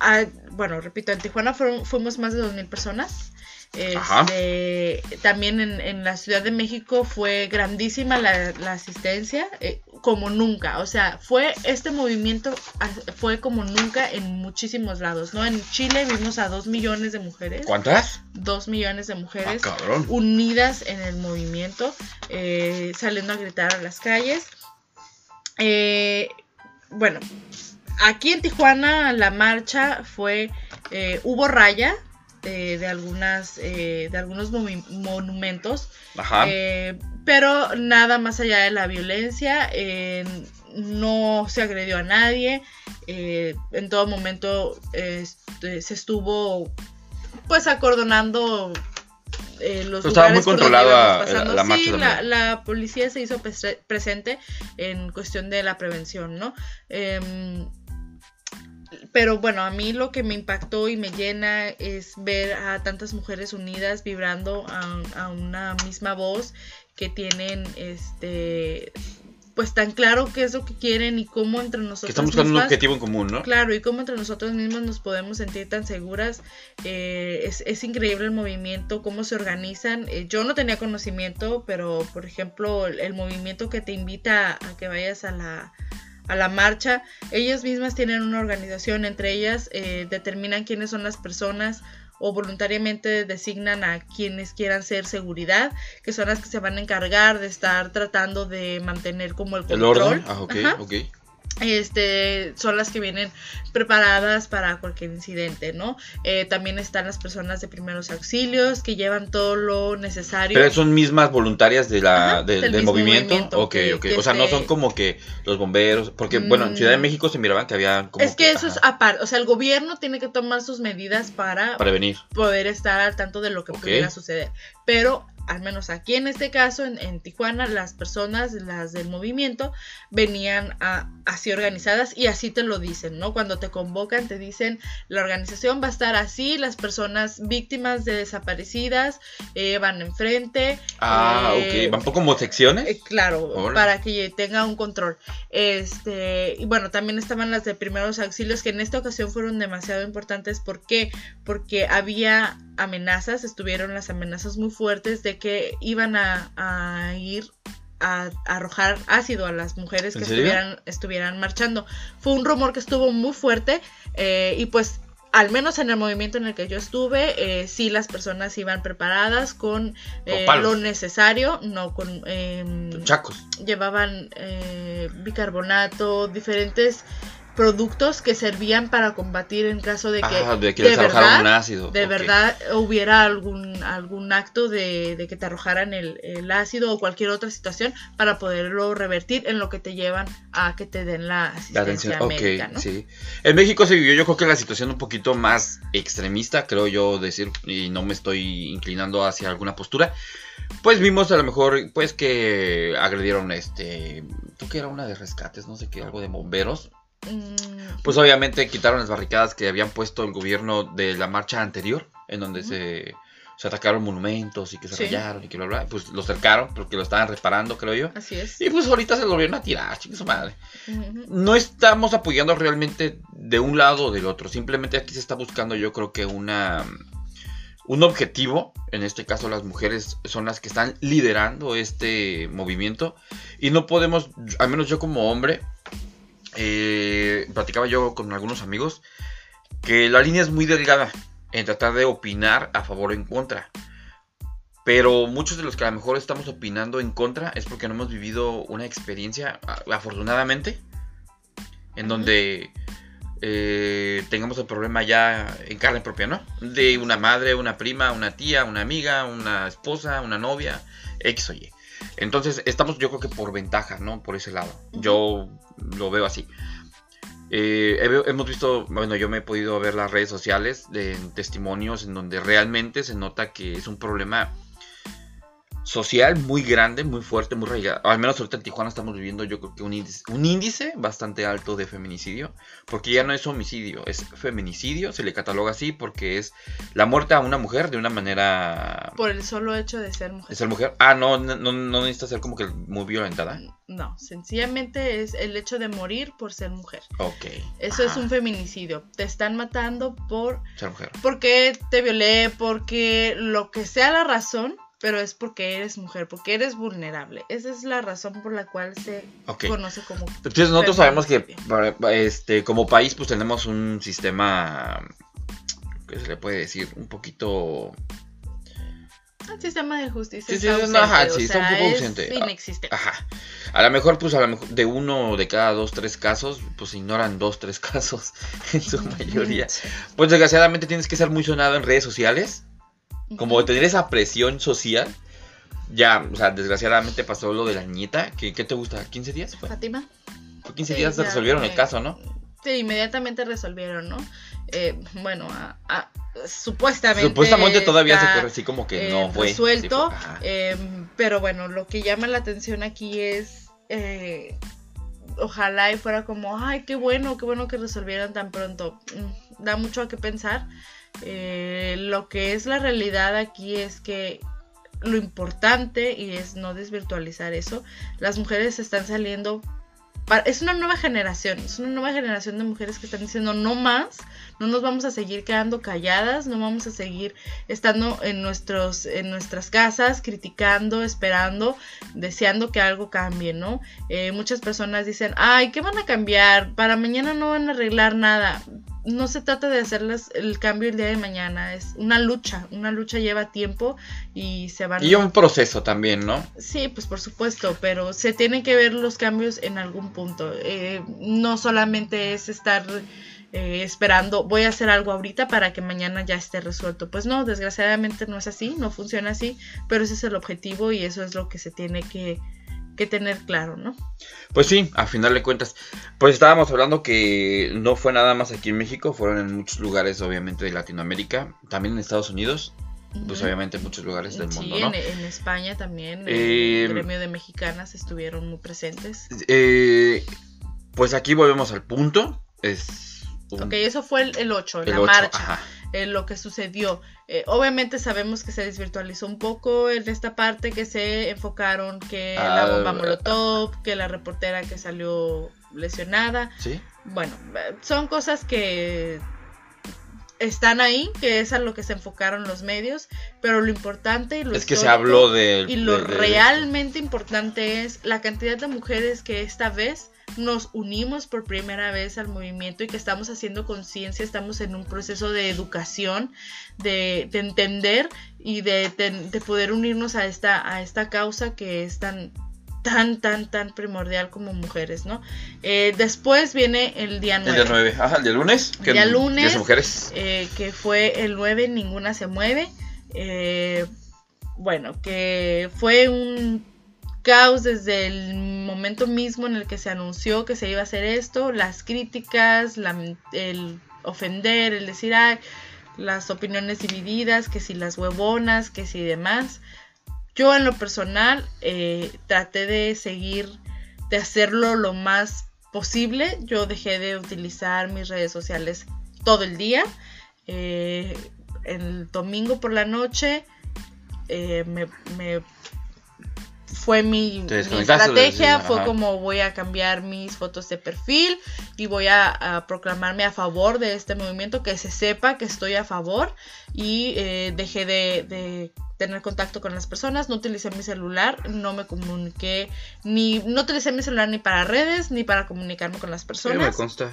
ah, bueno, repito, en Tijuana fuimos más de 2.000 personas. Este, también en, en la Ciudad de México fue grandísima la, la asistencia, eh, como nunca. O sea, fue este movimiento, ah, fue como nunca en muchísimos lados, ¿no? En Chile vimos a 2 millones de mujeres. ¿Cuántas? 2 millones de Ah, mujeres cabrón. unidas en el movimiento, eh, saliendo a gritar a las calles. Eh, bueno, aquí en Tijuana la marcha fue, hubo raya de, de algunas, eh, de algunos monumentos, Ajá. eh, pero nada más allá de la violencia. eh, no se agredió a nadie. eh, en todo momento este, se estuvo pues acordonando eh, los Pero estaba muy lugares por donde controlado íbamos a- pasando. la- la sí, la, policía se hizo pres- presente en cuestión de la prevención, ¿no? Em, pero bueno, a mí lo que me impactó y me llena es ver a tantas mujeres unidas vibrando a, a una misma voz que tienen este pues tan claro qué es lo que quieren y cómo entre que nosotros están buscando un objetivo en común, ¿no? Claro, y cómo entre nosotros mismos nos podemos sentir tan seguras. eh, es, es increíble el movimiento, cómo se organizan. Eh, yo no tenía conocimiento, pero por ejemplo, el, el movimiento que te invita a que vayas a la, a la marcha, ellas mismas tienen una organización, entre ellas eh, determinan quiénes son las personas o voluntariamente designan a quienes quieran ser seguridad, que son las que se van a encargar de estar tratando de mantener como el El control. orden. Ah, ok, Ajá ok. Este son las que vienen preparadas para cualquier incidente, ¿no? Eh, también están las personas de primeros auxilios que llevan todo lo necesario. Pero son mismas voluntarias de la, Ajá, del, del movimiento. movimiento Ok, que- ok. que o sea, no son como que los bomberos. Porque, bueno, en Ciudad de Mm. México se miraban que había como. es que eso es aparte, o sea, el gobierno tiene que tomar sus medidas para Prevenir. poder estar al tanto de lo que Ok. pudiera suceder. Pero al menos aquí en este caso, en, Tijuana, las personas, las del movimiento, venían así organizadas y así te lo dicen, ¿no? Cuando te convocan te dicen, la organización va a estar así, las personas víctimas de desaparecidas eh, van enfrente. Ah, ok, van poco como secciones. Eh, claro, para que tenga un control. Este, y bueno, también estaban las de primeros auxilios que en esta ocasión fueron demasiado importantes. ¿Por qué? Porque había amenazas, estuvieron las amenazas muy fuertes de que iban a, ir a, arrojar ácido a las mujeres que estuvieran, estuvieran marchando. Fue un rumor que estuvo muy fuerte eh, y pues al menos en el movimiento en el que yo estuve, eh, sí las personas iban preparadas con eh, lo necesario, no con... Em, chacos. Llevaban eh, bicarbonato, diferentes productos que servían para combatir en caso de que, ah, de, verdad, un ácido. de verdad hubiera algún, algún acto de, que te arrojaran el, ácido o cualquier otra situación para poderlo revertir en lo que te llevan a que te den la asistencia médica, sí. En México se vivió yo creo que la situación un poquito más extremista, creo yo decir, y no me estoy inclinando hacia alguna postura, pues vimos a lo mejor pues que agredieron este, tú que era una de rescates, no sé qué, algo de bomberos, Mm. Pues obviamente quitaron las barricadas que habían puesto el gobierno de la marcha anterior, en donde se, atacaron monumentos y que se rayaron y que bla, bla. Pues los cercaron porque lo estaban reparando, creo yo. Así es. Y pues ahorita se volvieron a tirar, chingue su madre. No estamos apoyando realmente de un lado o del otro. Simplemente aquí se está buscando, yo creo que una. Un objetivo, en este caso las mujeres son las que están liderando este movimiento y no podemos, al menos yo como hombre, eh, platicaba yo con algunos amigos que la línea es muy delgada en tratar de opinar a favor o en contra. Pero muchos de los que a lo mejor estamos opinando en contra es porque no hemos vivido una experiencia, afortunadamente, en donde eh, tengamos el problema ya en carne propia, ¿no? De una madre, una prima, una tía, una amiga, una esposa, una novia, X o Y. Entonces, estamos yo creo que por ventaja, ¿no? Por ese lado. Yo lo veo así. Eh, hemos visto, bueno, yo me he podido ver las redes sociales de testimonios en donde realmente se nota que es un problema social muy grande, muy fuerte, muy rayado. Al menos ahorita en Tijuana estamos viviendo yo creo que un índice, un índice bastante alto de feminicidio, porque ya no es homicidio, es feminicidio, se le cataloga así porque es la muerte a una mujer de una manera... Por el solo hecho de ser mujer. De ser mujer. Ah, no, no, no necesita ser como que muy violentada. No, sencillamente es el hecho de morir por ser mujer. Ok. Eso es un feminicidio. Te están matando por... Ser mujer. Porque te violé, porque lo que sea la razón pero es porque eres mujer, porque eres vulnerable. Esa es la razón por la cual se conoce como... Entonces nosotros sabemos que este, como país pues tenemos un sistema, ¿qué se le puede decir? Un poquito... El sistema de justicia. Sí, está ajá, sí, está un poco ausente. Inexistente. Ajá. A lo mejor, pues, a lo mejor de uno de cada dos, tres casos, pues ignoran dos, tres [LAUGHS] casos en su [LAUGHS] mayoría. Pues desgraciadamente tienes que ser muy sonado en redes sociales como tener esa presión social. Ya, o sea, desgraciadamente pasó lo de la nieta. ¿Qué, te gusta? ¿15 días fue? Fátima. Fue 15 días se resolvieron el caso, ¿no? Sí, inmediatamente resolvieron, ¿no? Eh, bueno, supuestamente. Supuestamente todavía se corre así como que no eh, fue. Resuelto. Em, pero bueno, lo que llama la atención aquí es. Eh, ojalá y fuera como, ay, qué bueno, qué bueno que resolvieron tan pronto. Mm, da mucho a qué pensar. Eh, lo que es la realidad aquí es que lo importante, y es no desvirtualizar eso, las mujeres están saliendo es una nueva generación, es una nueva generación de mujeres que están diciendo no más, no nos vamos a seguir quedando calladas, no vamos a seguir estando en, nuestros, en nuestras casas criticando, esperando, deseando que algo cambie, ¿no? Eh, muchas personas dicen, ay, ¿qué van a cambiar? Para mañana no van a arreglar nada no se trata de hacerles el cambio el día de mañana, es una lucha, una lucha lleva tiempo y se van... Y un proceso también, ¿no? Sí, pues por supuesto, pero se tienen que ver los cambios en algún punto. Eh, no solamente es estar eh, esperando, voy a hacer algo ahorita para que mañana ya esté resuelto. Pues no, desgraciadamente no es así, no funciona así, pero ese es el objetivo y eso es lo que se tiene que que tener claro, ¿no? Pues sí, a final de cuentas. Pues estábamos hablando que no fue nada más aquí en México, fueron en muchos lugares, obviamente, de Latinoamérica, también en Estados Unidos. pues obviamente en muchos lugares del Sí, mundo, ¿no? en, en España también, Eh, el gremio de mexicanas estuvieron muy presentes. Eh, pues aquí volvemos al punto. Es un- Ok, eso fue el, el 8, el la marcha. ajá. Eh, lo que sucedió. Eh, obviamente sabemos que se desvirtualizó un poco en esta parte que se enfocaron que la bomba molotov, que la reportera que salió lesionada. ¿Sí? Bueno, eh, son cosas que están ahí, que es a lo que se enfocaron los medios, pero lo importante y lo Es que se habló de... y lo de- de- realmente importante es la cantidad de mujeres que esta vez nos unimos por primera vez al movimiento y que estamos haciendo conciencia, estamos en un proceso de educación, de, de entender y de, de- de poder unirnos a esta, a esta causa que es tan tan, tan, tan primordial como mujeres, ¿no? Eh, después viene el día El 9. día 9. Ajá, el día lunes. que- Día lunes. Día de mujeres. eh, que fue el 9, Ninguna se mueve. Eh, bueno, que fue un caos desde el momento mismo en el que se anunció que se iba a hacer esto, las críticas, el ofender, el decir, ay, las opiniones divididas, que si las huevonas, que si demás. Yo en lo personal eh, traté de seguir, de hacerlo lo más posible. Yo dejé de utilizar mis redes sociales todo el día. Eh, el domingo por la noche eh, me- fue mi, estrategia, fue ajá. como voy a cambiar mis fotos de perfil y voy a, a proclamarme a favor de este movimiento, que se sepa que estoy a favor y eh, dejé de, de tener contacto con las personas, no utilicé mi celular, no me comuniqué, ni no utilicé mi celular ni para redes, ni para comunicarme con las Sí, me personas. consta.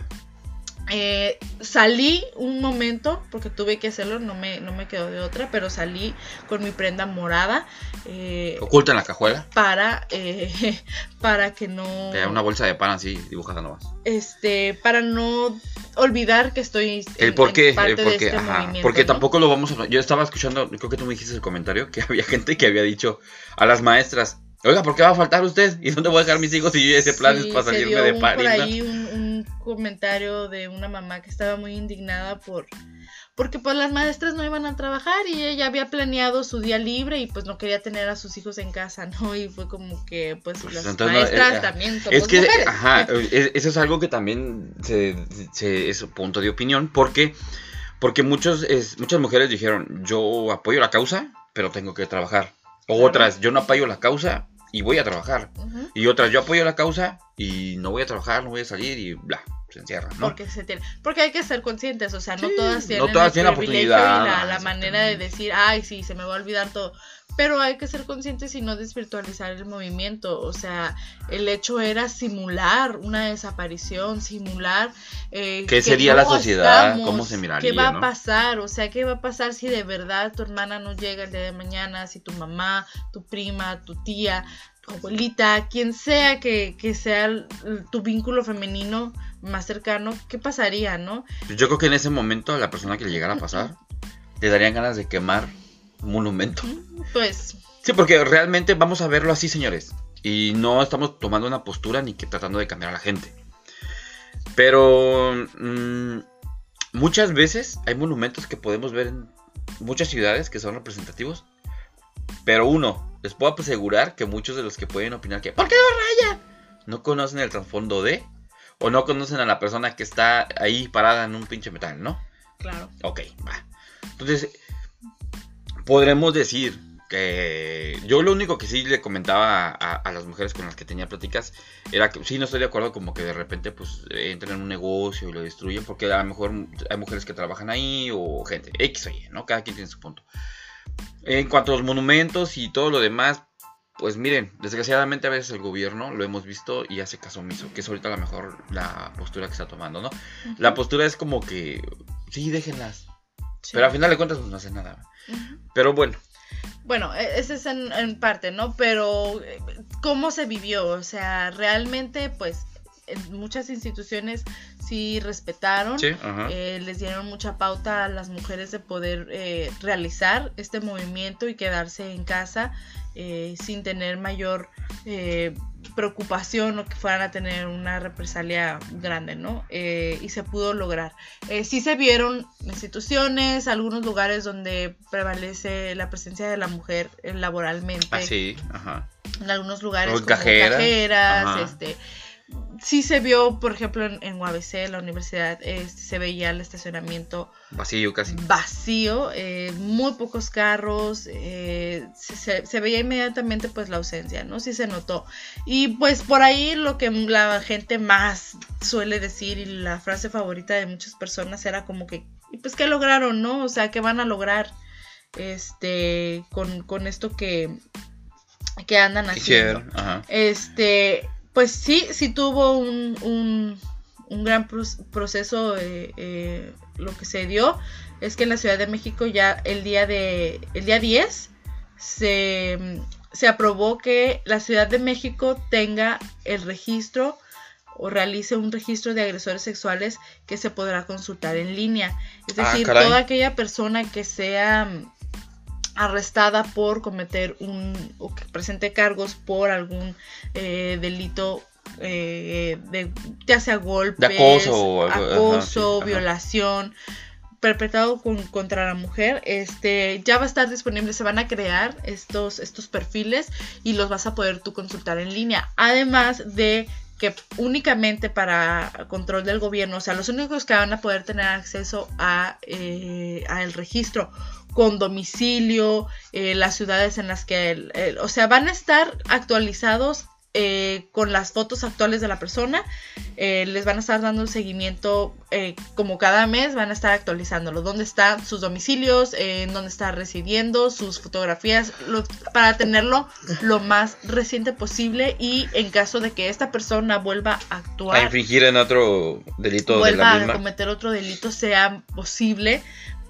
Eh, salí un momento, porque tuve que hacerlo, no me, no me quedó de otra, pero salí con mi prenda morada eh, Oculta en la cajuela. para, eh, [LAUGHS] para que no... Una bolsa de pan así dibujada nomás. Este, para no olvidar que estoy El en- por en qué, parte el por qué, este ajá. Porque ¿no? tampoco lo vamos a. Yo estaba escuchando, creo que tú me dijiste el comentario, que [LAUGHS] había gente que había dicho a las maestras, oiga, ¿por qué va a faltar usted? ¿Y dónde voy a dejar mis hijos si yo ese plan es para salirme de París? por ¿no? un, un comentario de una mamá que estaba muy indignada por porque pues las maestras no iban a trabajar y ella había planeado su día libre y pues no quería tener a sus hijos en casa, ¿no? Y fue como que pues, Pues, las no, maestras eh, eh, también somos Es que, mujeres. ajá, es- eso es algo que también se, se- es un punto de opinión, porque, porque muchos, es, muchas mujeres dijeron, yo apoyo la causa, pero tengo que trabajar. O otras, yo no apoyo la causa y voy a trabajar. Y otras, yo apoyo la causa y no voy a trabajar, no voy a salir y bla, se encierran, ¿no? Porque se tiene, porque hay que ser conscientes, o sea, no Sí, todas no tienen todas el tienen la oportunidad, y la, la manera de decir, ay, sí, se me va a olvidar todo. Pero hay que ser conscientes y no desvirtualizar el movimiento. O sea, el hecho era simular una desaparición, simular. eh, ¿Qué sería la sociedad? estamos, ¿Cómo se miraría, ¿Qué va a no? pasar? O sea, ¿qué va a pasar si de verdad tu hermana no llega el día de mañana? Si tu mamá, tu prima, tu tía, tu abuelita, quien sea que, que sea el- tu vínculo femenino más cercano, ¿qué pasaría, no? Pues Yo creo que en ese momento a la persona que le llegara a pasar, le darían ganas de quemar monumento. Pues Sí, porque realmente vamos a verlo así, señores. Y no estamos tomando una postura ni que tratando de cambiar a la gente. Pero mm, muchas veces hay monumentos que podemos ver en muchas ciudades que son representativos. Pero uno, les puedo asegurar que muchos de los que pueden opinar que ¿por qué no rayan? No conocen el trasfondo de o no conocen a la persona que está ahí parada en un pinche metal, ¿no? claro. Ok, va. Entonces, podremos decir que yo lo único que sí le comentaba a, a- a las mujeres con las que tenía pláticas era que sí no estoy de acuerdo como que de repente pues entren en un negocio y lo destruyen porque a lo mejor hay mujeres que trabajan ahí o gente X o Y, ¿no? Cada quien tiene su punto. En cuanto a los monumentos y todo lo demás, pues miren, desgraciadamente a veces el gobierno lo hemos visto y hace caso omiso, que es ahorita a lo mejor la postura que está tomando, ¿no? La postura es como que sí, déjenlas, Sí. pero al final de cuentas pues, no hace nada. Pero bueno, Bueno, e- ese es en, en parte, ¿no? Pero eh, ¿cómo se vivió? O sea, realmente, pues, en muchas instituciones sí respetaron. sí, eh, les dieron mucha pauta a las mujeres de poder eh, realizar este movimiento y quedarse en casa eh, sin tener mayor eh, preocupación o que fueran a tener una represalia grande, ¿no? Eh, y se pudo lograr. Eh, sí se vieron instituciones, algunos lugares donde prevalece la presencia de la mujer eh, laboralmente. Ah, sí, ajá. En algunos lugares Como como cajeras. este sí se vio, por ejemplo, en, en UABC, la universidad, este, se veía el estacionamiento Vacío casi. vacío, eh, muy pocos carros, eh, se, veía inmediatamente pues la ausencia, ¿no? Sí se notó. Y pues por ahí lo que la gente más suele decir y la frase favorita de muchas personas era como que, "¿Y pues qué lograron, ¿no? O sea, ¿qué van a lograr este con, con esto que, que andan haciendo? Ajá. Este, pues sí, sí tuvo un, un, un gran proceso. eh, eh, lo que se dio es que en la Ciudad de México ya el día de el día 10 se, se aprobó que la Ciudad de México tenga el registro o realice un registro de agresores sexuales que se podrá consultar en línea. Es Ah, decir, toda aquella persona que sea arrestada por cometer un o que presente cargos por algún eh, delito eh, de ya sea golpes, De acoso ajá, ajá. violación perpetrado con- contra la mujer, este ya va a estar disponible, se van a crear estos estos perfiles y los vas a poder tú consultar en línea. Además de que únicamente para control del gobierno, o sea, los únicos que van a poder tener acceso a, eh, a el registro con domicilio, eh, las ciudades en las que, el- o sea, van a estar actualizados eh, con las fotos actuales de la persona, eh, les van a estar dando el seguimiento eh, como cada mes, van a estar actualizándolo, dónde están sus domicilios, eh, en dónde está residiendo, sus fotografías, lo- para tenerlo lo más reciente posible y en caso de que esta persona vuelva a A actuar infringir en otro delito de vuelva la a misma. cometer otro delito sea posible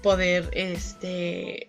poder este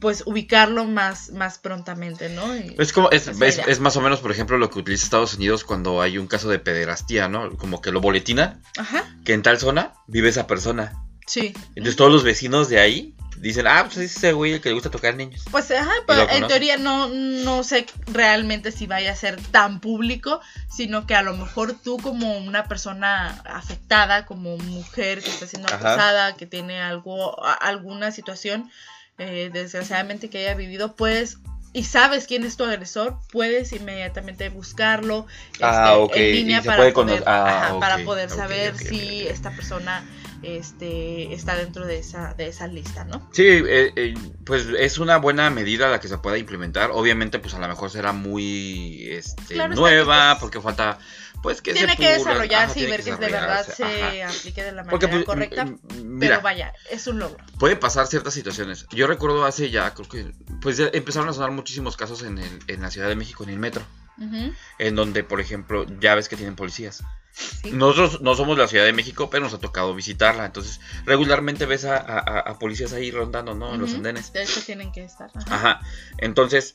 pues ubicarlo más más prontamente no Y- Es como, es, es más o menos, por ejemplo, lo que utiliza Estados Unidos cuando hay un caso de pederastía, ¿no? Como que lo boletina, ajá que en tal zona vive esa persona. sí Entonces todos los vecinos de ahí dicen, ah, pues es ese güey el que le gusta tocar niños. pues ajá pero en teoría no no sé realmente si vaya a ser tan público sino que a lo mejor tú como una persona afectada como mujer que está siendo Ajá. acosada que tiene algo alguna situación eh, desgraciadamente que haya vivido pues y sabes quién es tu agresor, puedes inmediatamente buscarlo Ah, este, en línea para puede poder, ah, ajá, para poder saber si esta persona este, está dentro de esa, de esa lista, ¿no? Sí, eh, eh, pues es una buena medida la que se pueda implementar. Obviamente, pues a lo mejor será muy este, Claro nueva, pues, porque falta, pues que tiene se que desarrollarse ajá, y ver que de verdad se ajá. aplique de la manera Porque, pues, correcta. mira, pero vaya, es un logro. puede pasar ciertas situaciones. Yo recuerdo hace ya, creo que, pues ya empezaron a sonar muchísimos casos en, el, en la Ciudad de México, en el metro, Ujú, en donde, por ejemplo, ya ves que tienen policías. sí. Nosotros no somos la Ciudad de México, pero nos ha tocado visitarla. Entonces, regularmente ves a, a- a- policías ahí rondando, ¿no? En los Ujú, andenes. De hecho, tienen que estar. ajá. Ajá. Entonces,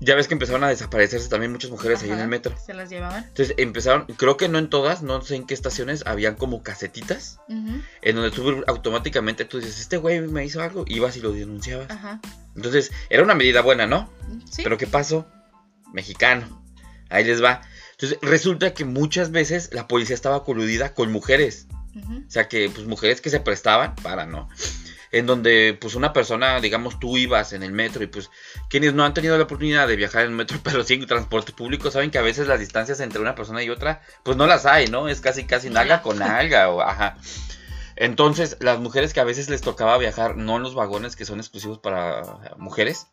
ya ves que empezaron a desaparecerse también muchas mujeres ahí en Ajá, el metro. Se las llevaban. Entonces empezaron, creo que no en todas, no sé en qué estaciones, habían como casetitas en donde tú automáticamente tú dices, este güey me hizo algo, ibas y lo denunciabas. Ajá. Entonces, era una medida buena, ¿no? Sí. Pero ¿qué pasó? Mexicano. Ahí les va. Entonces, resulta que muchas veces la policía estaba coludida con mujeres. O sea, que pues mujeres que se prestaban para, ¿no? En donde pues una persona, digamos, tú ibas en el metro y pues quienes no han tenido la oportunidad de viajar en el metro, [LAUGHS] pero sí en transporte público, saben que a veces las distancias entre una persona y otra, pues no las hay, ¿no? Es casi casi nalga con nalga o ajá. Entonces, las mujeres que a veces les tocaba viajar, no en los vagones que son exclusivos para mujeres,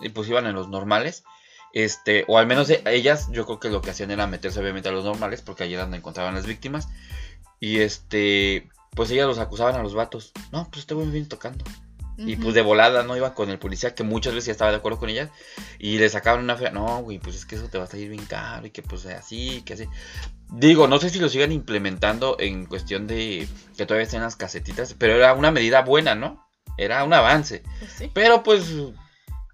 y pues iban en los normales, este, o al menos e- ellas, yo creo que lo que hacían era meterse obviamente a los normales, porque allí era donde encontraban las víctimas, y este, pues ellas los acusaban a los vatos, no, pues este güey me viene tocando, y pues de volada no iban con el policía, que muchas veces ya estaba de acuerdo con ellas, y le sacaban una fea, no, güey, pues es que eso te va a salir bien caro, y que pues así, que así. Digo, no sé si lo sigan implementando en cuestión de que todavía estén las casetitas, pero era una medida buena, ¿no? Era un avance. Pues sí. Pero pues,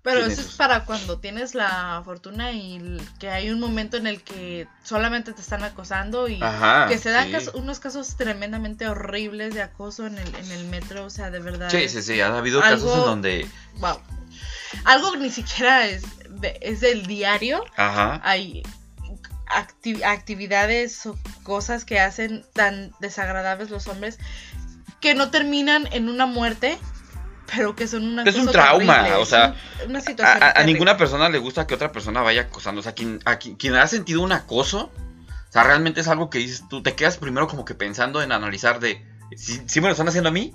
Pero eso es para cuando tienes la fortuna y que hay un momento en el que solamente te están acosando y ajá. que se dan sí. unos casos tremendamente horribles de acoso en el, en el metro, o sea, de verdad. Sí, sí, sí, ha habido Algo- casos en donde, Wow. Algo ni siquiera es, de- es del diario. ajá, Hay, actividades o cosas que hacen tan desagradables los hombres que no terminan en una muerte, pero que son una es un trauma, o sea, a, ninguna persona le gusta que otra persona vaya acosando, o sea, quien, a quien, ha sentido un acoso, o sea, realmente es algo que dices, tú te quedas primero como que pensando en analizar de, si, me lo están haciendo a mí,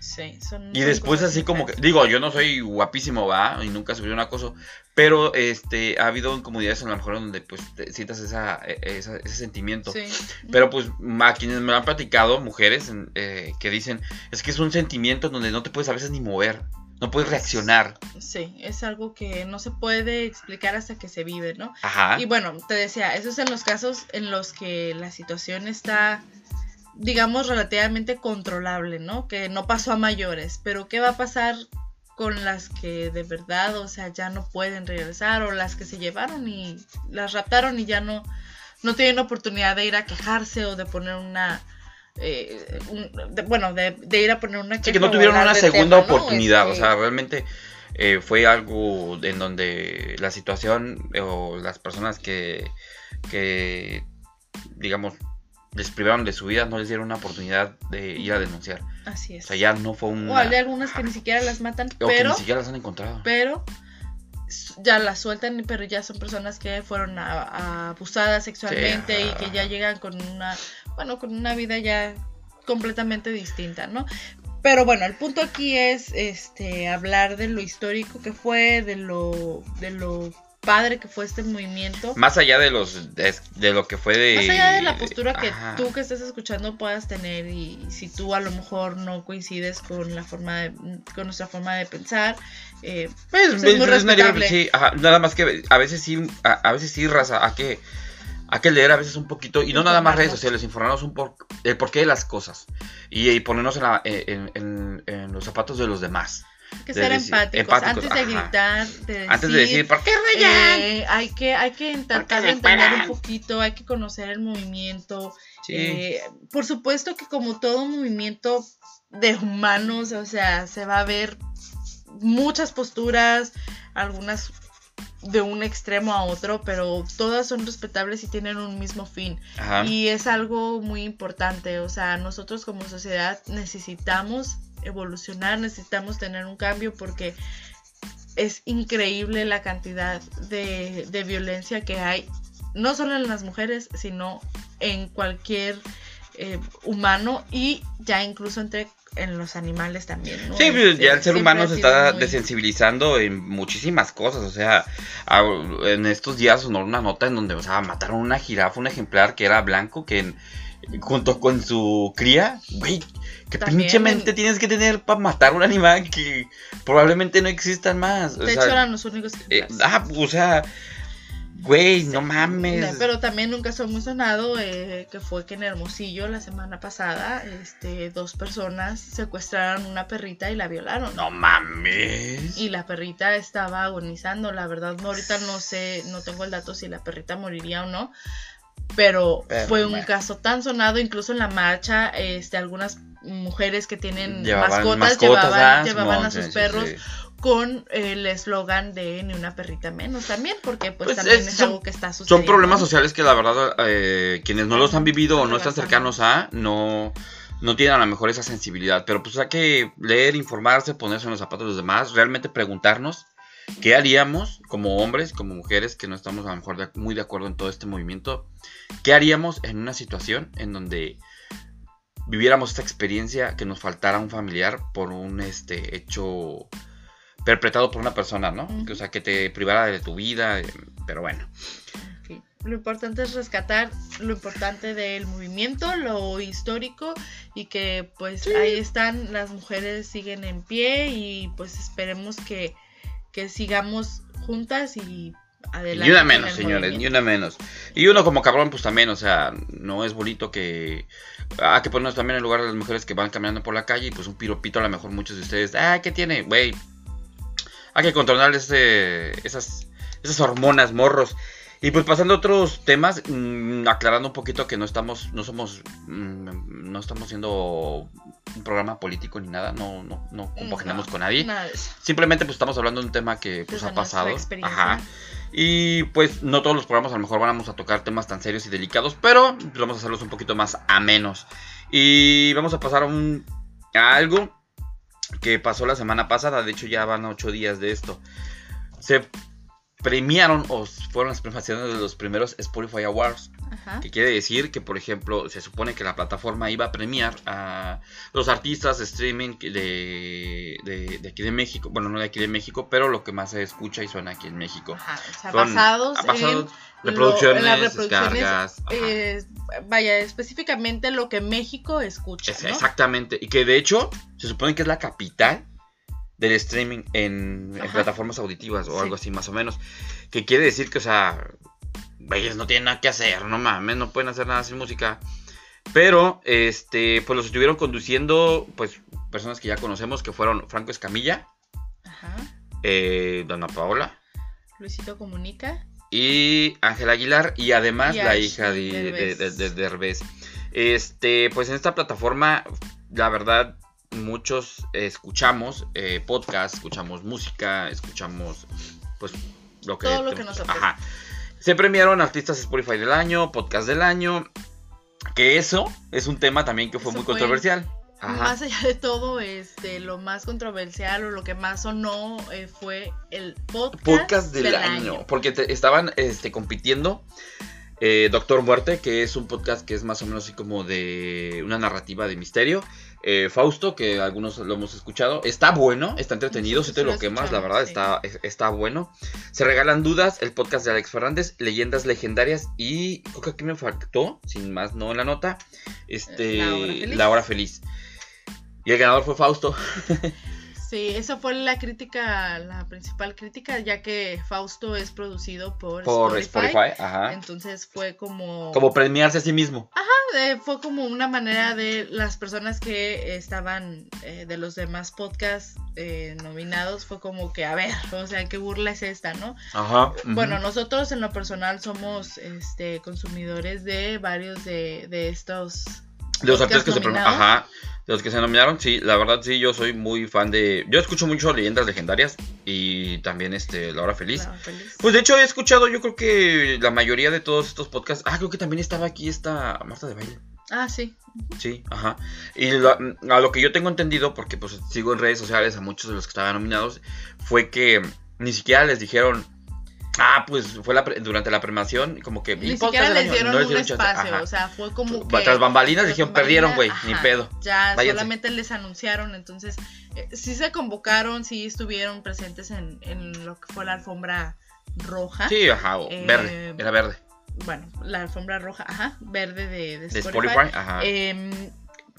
Sí, son, y después así como que, digo, yo no soy guapísimo, va, y nunca sufrí un acoso, pero este ha habido incomodidades en lo mejor donde pues sientas esa, e, ese sentimiento. Sí. Pero pues a quienes me han platicado, mujeres, eh, que dicen, es que es un sentimiento donde no te puedes a veces ni mover. No puedes reaccionar. Sí, es algo que no se puede explicar hasta que se vive, ¿no? Ajá. Y bueno, te decía, eso es en los casos en los que la situación está digamos, relativamente controlable, ¿no? Que no pasó a mayores, pero ¿qué va a pasar con las que de verdad, o sea, ya no pueden regresar o las que se llevaron y las raptaron y ya no, no tienen oportunidad de ir a quejarse o de poner una... Eh, bueno, de, ir a poner una... Sí, que no tuvieron una segunda oportunidad, o este sea, realmente... Eh, fue algo en donde la situación o las personas que, que digamos, les privaron de su vida, no les dieron una oportunidad de ir a denunciar. Así es. O sea, ya no fue un. O hay algunas que ni siquiera las matan, o pero. Que ni siquiera las han encontrado. Pero ya las sueltan, pero ya son personas que fueron abusadas sexualmente y que ya llegan con una, bueno, con una vida ya completamente distinta, ¿no? Pero bueno, el punto aquí es este hablar de lo histórico que fue, de lo de lo padre que fue este movimiento. Más allá de los de, lo que fue de Más allá de la postura que tú que estés escuchando puedas tener y si tú a lo mejor no coincides con la forma de con nuestra forma de pensar, eh, pues, pues es, muy respetable. Sí, nada más que a veces sí a, veces sí raza, a que hay que leer a veces un poquito, y no nada más redes sociales, informarnos un poco el porqué de las cosas y, ponernos en, la, en, en, los zapatos de los demás. Que ser empáticos, antes de gritar, de decir, antes de decir, ¿por qué rayan? Eh, hay que, hay que tratar de entender un poquito, hay que conocer el movimiento. Eh, por supuesto que como todo movimiento de humanos, o sea, se va a ver muchas posturas, algunas de un extremo a otro, pero todas son respetables y tienen un mismo fin. Y es algo muy importante, o sea, nosotros como sociedad necesitamos evolucionar, necesitamos tener un cambio porque es increíble la cantidad de, de violencia que hay, no solo en las mujeres, sino en cualquier eh, humano y ya incluso entre en los animales también. ¿no? Sí, pues, ya el ser humano se está desensibilizando en muchísimas cosas. O sea, en estos días sonó una nota en donde o sea, mataron una jirafa, un ejemplar que era blanco, que junto con su cría, güey, que pinche mente tienes que tener para matar un animal que probablemente no existan más. De hecho, eran los únicos que. Eh, ah, o sea. Güey, no mames. Pero también nunca se muy sonado eh, que fue que en Hermosillo la semana pasada este, dos personas secuestraron una perrita y la violaron. No mames. Y la perrita estaba agonizando, la verdad, no, ahorita no sé, no tengo el dato si la perrita moriría o no, pero, fue un caso tan sonado, incluso en la marcha, este, algunas mujeres que tienen mascotas, llevaban, a sus perros con el eslogan de ni una perrita menos también, porque pues, pues también es, algo que está sucediendo. Son problemas sociales que la verdad eh, quienes no los han vivido o no están cercanos a, no, no tienen a lo mejor esa sensibilidad, pero pues hay que leer, informarse, ponerse en los zapatos de los demás, realmente preguntarnos qué haríamos como hombres, como mujeres que no estamos a lo mejor muy de acuerdo en todo este movimiento, qué haríamos en una situación en donde viviéramos esta experiencia que nos faltara un familiar por un este hecho perpetrado por una persona, ¿no? O sea, que te privara de tu vida, eh, pero bueno. Lo importante es rescatar lo importante del movimiento, lo histórico y que pues ahí están, las mujeres siguen en pie y pues esperemos que, que sigamos juntas y Adelante ni una menos, señores, ni una menos. Y uno como cabrón, pues también, o sea, no es bonito que... Hay que ponernos también en lugar de las mujeres que van caminando por la calle y pues un piropito a lo mejor muchos de ustedes, ah, ¿qué tiene? Güey, hay que controlar ese, esas, esas hormonas, morros. Y pues pasando a otros temas, mm, aclarando un poquito que no estamos, no somos, mm, no estamos siendo un programa político ni nada, no, no, no compaginamos No, con nadie. Nada. Simplemente pues estamos hablando de un tema que pues Desde ha pasado. Ajá. Y pues no todos los programas a lo mejor vamos a tocar temas tan serios y delicados, pero vamos a hacerlos un poquito más amenos. Y vamos a pasar a, un, a algo que pasó la semana pasada, de hecho ya van ocho días de esto. Se premiaron o fueron las premiaciones de los primeros Spotify Awards. Ajá. Que quiere decir que, por ejemplo, se supone que la plataforma iba a premiar a los artistas de streaming de, de, de aquí de México. Bueno, no de aquí de México, pero lo que más se escucha y suena aquí en México. Ajá, o sea, Son- basados, basados en reproducciones, lo- en las reproducciones, descargas. eh, vaya, específicamente lo que México escucha, Es- ¿no? Exactamente. Y que de hecho se supone que es la capital del streaming en, plataformas auditivas o Sí. algo así más o menos. Que quiere decir que, o sea, ellos no tienen nada que hacer, no mames, no pueden hacer nada sin música. Pero, este, pues los estuvieron conduciendo, pues, personas que ya conocemos, que fueron Franco Escamilla, Ajá. eh, Dana Paola Luisito Comunica. y Ángela Aguilar, y además Y la hija de, de- de Derbez. Este, pues en esta plataforma, la verdad, muchos escuchamos eh, podcast, escuchamos música, escuchamos, pues, lo que... Todo lo que nos. Ajá. Se premiaron artistas Spotify del año, podcast del año, que eso es un tema también que fue Eso muy fue controversial. Ajá. Más allá de todo, este, lo más controversial o lo que más sonó eh, fue el podcast, podcast del, año, Porque te- estaban este, compitiendo eh, Doctor Muerte, que es un podcast que es más o menos así como de una narrativa de misterio. Eh, Fausto, que algunos lo hemos escuchado. Está bueno, está entretenido. Si te lo quemas, la verdad, sí. está, es- está bueno. Se regalan dudas, el podcast de Alex Fernández, leyendas legendarias. Y creo que aquí me faltó, sin más no en la nota, este, La Hora Feliz. La Hora Feliz. Y el ganador fue Fausto. [LAUGHS] Sí, esa fue la crítica, la principal crítica, ya que Fausto es producido por, Por Spotify. Spotify, ajá. Entonces fue como, Como premiarse a sí mismo. eh, fue como una manera de las personas que estaban eh, de los demás podcasts eh, nominados, fue como que, a ver, o sea, qué burla es esta, ¿no? Ajá. Bueno, nosotros en lo personal somos este consumidores de varios de, de estos De los artistas que se. Ajá. De los que se nominaron, sí, la verdad sí, yo soy muy fan de. Yo escucho mucho leyendas legendarias y también este La Hora Feliz. Pues de hecho he escuchado, yo creo que la mayoría de todos estos podcasts. Ah, creo que también estaba aquí esta Marta de Baile. Ah, sí. Sí, ajá. Y a lo que yo tengo entendido, porque pues sigo en redes sociales a muchos de los que estaban nominados, fue que ni siquiera les dijeron. Ah, pues fue la pre- durante la premiación, como que. Ni siquiera les dieron no un chance. espacio, Ajá. o sea, fue como Tras que... bambalinas tras dijeron, perdieron, güey, bambalinas, ni pedo. Ya Váyanse. solamente les anunciaron, entonces eh, sí se convocaron, sí estuvieron presentes en, en lo que fue la alfombra roja. Sí, ajá, o Eh, verde, era verde. Bueno, la alfombra roja, ajá, verde de, de De Spotify. Spotify, ajá. Em,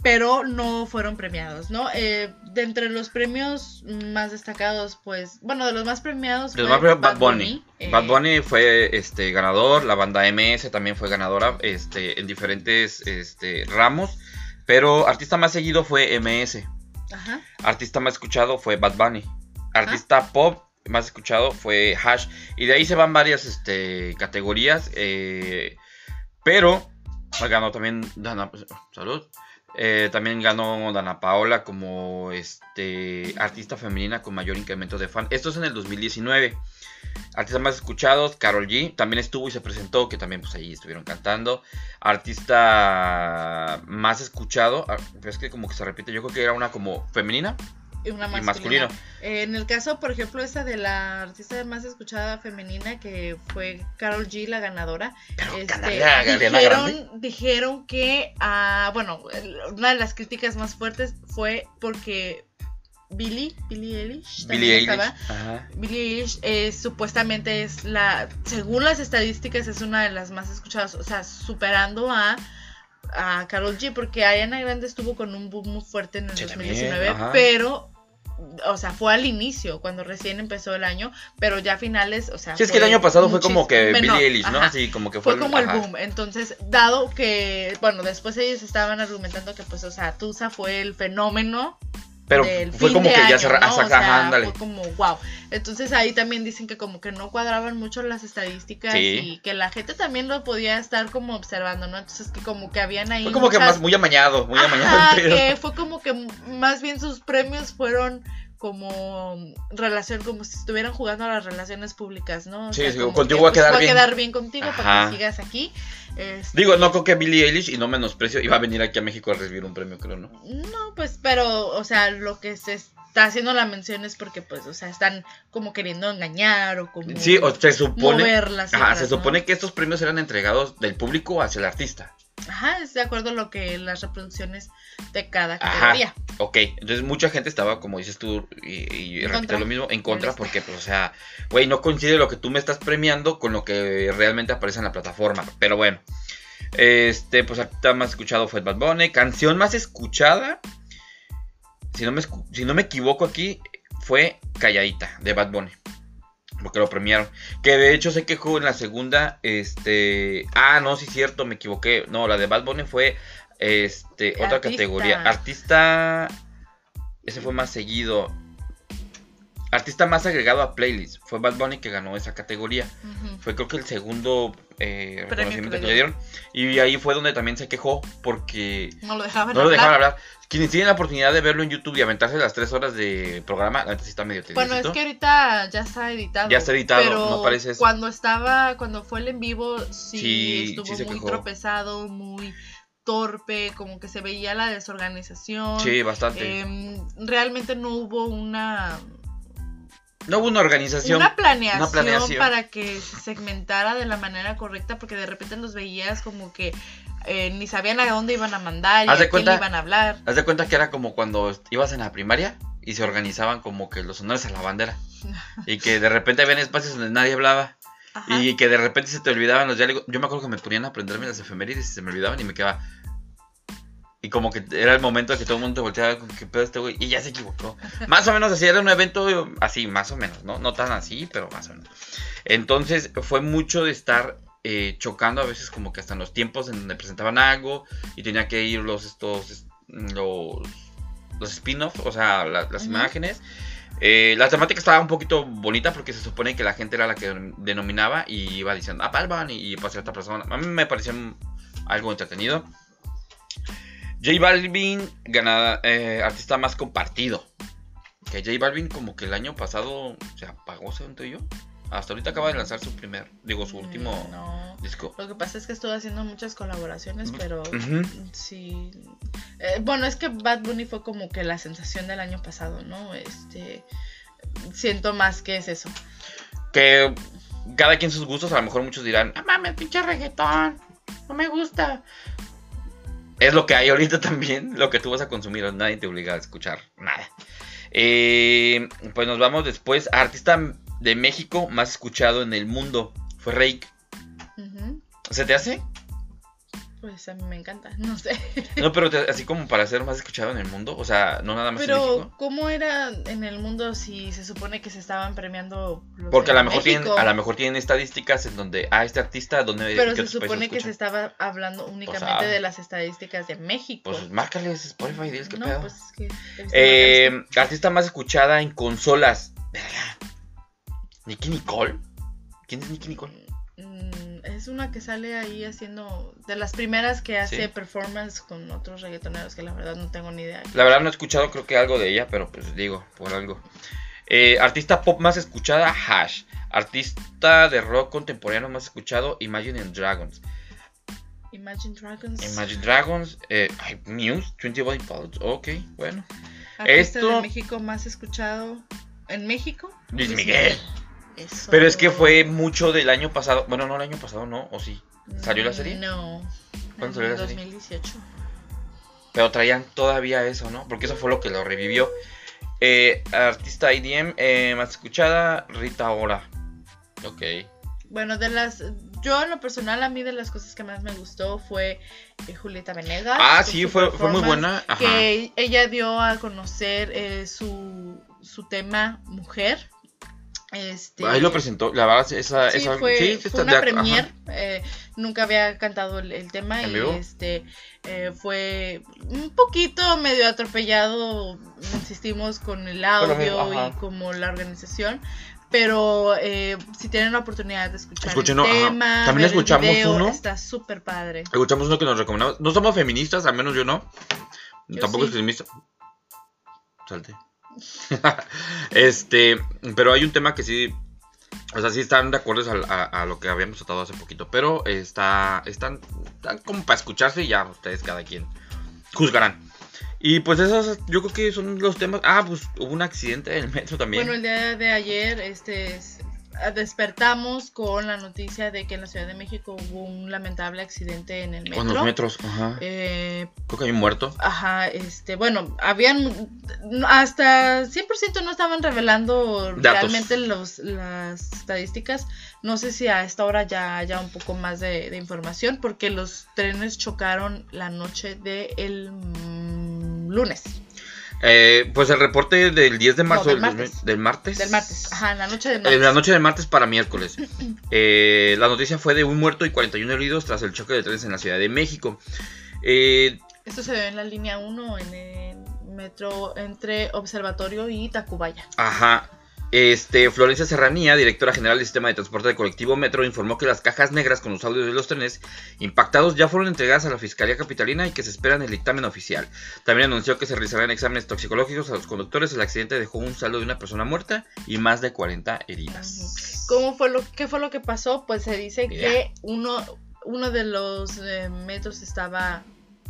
pero no fueron premiados, ¿no? Eh, de entre los premios más destacados, pues, bueno, de los más premiados Los fue más premiados, Bad Bunny. eh, Bad Bunny fue este ganador, la banda MS también fue ganadora este, en diferentes este, ramos, pero artista más seguido fue MS, Ajá. artista más escuchado fue Bad Bunny, artista pop más escuchado fue Hash, y de ahí se van varias este, categorías, eh, pero ganó también Dana, salud, eh, también ganó Dana Paola como este artista femenina con mayor incremento de fan. Esto es en el 2019. Artistas más escuchados, Carol G. También estuvo y se presentó, que también pues ahí estuvieron cantando. Artista más escuchado, ah, es que como que se repite, yo creo que era una como femenina Y una y masculina. masculino. Eh, en el caso, por ejemplo, esta de la artista más escuchada femenina, que fue Carol G, la ganadora, este, dijeron, dijeron que, ah, bueno, una de las críticas más fuertes fue porque Billie, Billie Eilish, Billie Eilish. estaba, Ajá. Billie Eilish eh, supuestamente es la, según las estadísticas, es una de las más escuchadas, o sea, superando a, a Carol G, porque Ariana Grande estuvo con un boom muy fuerte en el Sí, 2019, también, pero, o sea, fue al inicio, cuando recién empezó el año, pero ya a finales, o sea... Sí, es que el año pasado fue como que Billie Eilish, ¿no? ajá. Así como que fue, Fue como el ajá. boom, entonces, dado que, bueno, después ellos estaban argumentando que, pues, o sea, Tusa fue el fenómeno Pero del fue fin como de que ya se... ¿no? O saca- sea, ándale. fue como wow. Entonces ahí también dicen que como que no cuadraban mucho las estadísticas Sí. y que la gente también lo podía estar como observando, ¿no? Entonces que como que habían ahí Fue como que más muy amañado, muy amañado. Ajá, que fue como que más bien sus premios fueron como relación, como si estuvieran jugando a las relaciones públicas, ¿no? O Sí, sea, sí, contigo voy a pues, quedar voy bien. a quedar bien contigo para Ajá. que sigas aquí. Este, Digo, no creo que Billie Eilish, y no menosprecio, iba a venir aquí a México a recibir un premio, creo, ¿no? No, pues, pero, o sea, lo que se está haciendo la mención es porque, pues, o sea, están como queriendo engañar o como Sí, o se supone... mover las Ajá, se ¿no? supone que estos premios eran entregados del público hacia el artista. Ajá, es de acuerdo a lo que las reproducciones de cada Ajá. categoría. Ok, entonces mucha gente estaba, como dices tú, y, contra. lo mismo, en contra, porque, pues, o sea, güey, no coincide lo que tú me estás premiando con lo que realmente aparece en la plataforma. Pero bueno, este, pues, ahorita más escuchado fue Bad Bunny. Canción más escuchada, si no me, si no me equivoco aquí, fue Calladita, de Bad Bunny. Porque lo premiaron. Que de hecho se quejó en la segunda. Este. Ah, no, sí, cierto, me equivoqué. No, la de Bad Bunny fue. Este. Otra Artista. categoría. Artista. Ese fue más seguido. Artista más agregado a playlist. Fue Bad Bunny que ganó esa categoría. Fue creo que el segundo eh, reconocimiento que que le dieron. Y ahí fue donde también se quejó. Porque No lo dejaban no lo hablar. dejaban hablar. Quienes tienen la oportunidad de verlo en YouTube y aventarse las tres horas de programa, neta sí está medio Bueno, es que ahorita ya está editado. Ya está editado, pero no parece eso. Cuando estaba, cuando fue el en vivo, sí, Sí, estuvo sí muy quejó. tropezado, muy torpe, como que se veía la desorganización. Sí, bastante. Em, realmente no hubo una, no hubo una organización. una, planeación una planeación. para que se segmentara de la manera correcta, porque de repente los veías como que eh, ni sabían a dónde iban a mandar y a quién cuenta- iban a hablar. Haz de cuenta que era como cuando ibas en la primaria y se organizaban como que los honores a la bandera. Y que de repente habían espacios donde nadie hablaba. Ajá. Y que de repente se te olvidaban los diálogos. Yo me acuerdo que me ponían a aprenderme las efemérides y se me olvidaban y me quedaba. Y como que era el momento de que todo el mundo te volteaba con qué pedo este güey. Y ya se equivocó. Más o menos así, era un evento así, más o menos, ¿no? No tan así, pero más o menos. Entonces fue mucho de estar eh, chocando a veces como que hasta en los tiempos en donde presentaban algo y tenía que ir los estos es- los, los spin-off, o sea, la- las imágenes. Eh, la temática estaba un poquito bonita porque se supone que la gente era la que denominaba y iba diciendo, ah, Bad Bunny", y pasó otra persona. A mí me pareció algo entretenido. J Balvin, ganada, eh, artista más compartido. Que J Balvin como que el año pasado se apagó, según tú y yo. Hasta ahorita acaba de lanzar su primer, digo, su último Mm, No. disco. Lo que pasa es que estuvo haciendo muchas colaboraciones, pero sí. Eh, bueno, es que Bad Bunny fue como que la sensación del año pasado, ¿no? Este. Siento más que es eso. Que cada quien sus gustos, a lo mejor muchos dirán, ah, mames, pinche reggaetón, no me gusta. Es lo que hay ahorita también, lo que tú vas a consumir, nadie te obliga a escuchar nada. Eh, pues nos vamos después, artista de México más escuchado en el mundo, fue Rake. ¿Se te hace? Pues a mí me encanta, [LAUGHS] no sé. No, pero te- así como para ser más escuchado en el mundo, o sea, no nada más en Pero, México. ¿cómo era en el mundo si se supone que se estaban premiando los Porque a lo mejor tienen, a lo mejor tienen estadísticas en donde, ah, este artista, ¿dónde Pero se supone que se estaba hablando únicamente ah. de las estadísticas de México. Pues márcales Spotify diles qué no, pedo. pues es que. Eh, artista más escuchada en consolas. Verga. ¿Nicki Nicole? ¿Quién es Nicki Nicole? Es una que sale ahí haciendo. De las primeras que hace Sí. performance con otros reggaetoneros que la verdad no tengo ni idea. La verdad no he escuchado creo que algo de ella, pero pues digo, por algo. Eh, artista pop más escuchada, Hash. Artista de rock contemporáneo más escuchado, Imagine Dragons. Imagine Dragons. Imagine Dragons, eh, Muse, 21 Pilots, ok, bueno. Artista esto- de México más escuchado. ¿En México? Luis Miguel. Eso. Pero es que fue mucho del año pasado, bueno, no el año pasado, no, o sí. ¿Salió la serie? No. ¿Cuándo salió la serie? 2018. Pero traían todavía eso, ¿no? Porque eso fue lo que lo revivió. Eh, artista IDM eh, más escuchada, Rita Ora. Ok. Bueno, de las. Yo, en lo personal, a mí de las cosas que más me gustó fue eh, Julieta Venegas. Ah, sí, fue, fue muy buena. Ajá. Que ella dio a conocer su, su tema mujer. Este, Ahí lo presentó, la verdad, esa, sí, esa fue, sí, fue una premier, eh, nunca había cantado el, el tema ¿En y vivo? este eh, fue un poquito medio atropellado, insistimos con el audio y como la organización, pero eh, si tienen la oportunidad de escuchar el tema, También ver el escuchamos video, uno. está súper padre. Escuchamos uno que nos recomendamos. No somos feministas, al menos yo no. Yo Tampoco sí. extremista. Salte. [LAUGHS] este, pero hay un tema que sí. O sea, sí están de acuerdo a, a lo que habíamos tratado hace poquito. Pero está, están, están como para escucharse y ya ustedes cada quien juzgarán. Y pues esos yo creo que son los temas. Ah, pues hubo un accidente en el metro también. Bueno, el día de ayer este, es- despertamos con la noticia de que en la Ciudad de México hubo un lamentable accidente en el metro. Con los metros, ajá. Eh, Creo que hay un muerto. Ajá, este, bueno, habían hasta 100% no estaban revelando Datos. realmente los, las estadísticas. No sé si a esta hora ya haya un poco más de, de información porque los trenes chocaron la noche del lunes, Eh, pues el reporte del 10 de marzo del del, martes. 2000 del martes. del martes. Ajá, la noche del En martes. la noche del martes para miércoles. [LAUGHS] Eh, la noticia fue de un muerto y 41 heridos tras el choque de trenes en la Ciudad de México. Eh, Esto se ve en la línea 1 en el metro entre Observatorio y Tacubaya. ajá. Este, Florencia Serranía, directora general del sistema de transporte de colectivo Metro, informó que las cajas negras con los audios de los trenes impactados ya fueron entregadas a la Fiscalía Capitalina y que se esperan el dictamen oficial. También anunció que se realizarán exámenes toxicológicos a los conductores. El accidente dejó un saldo de una persona muerta y más de 40 heridas. ¿Cómo fue lo, ¿Qué fue lo que pasó? Pues se dice que uno, uno de los eh, metros estaba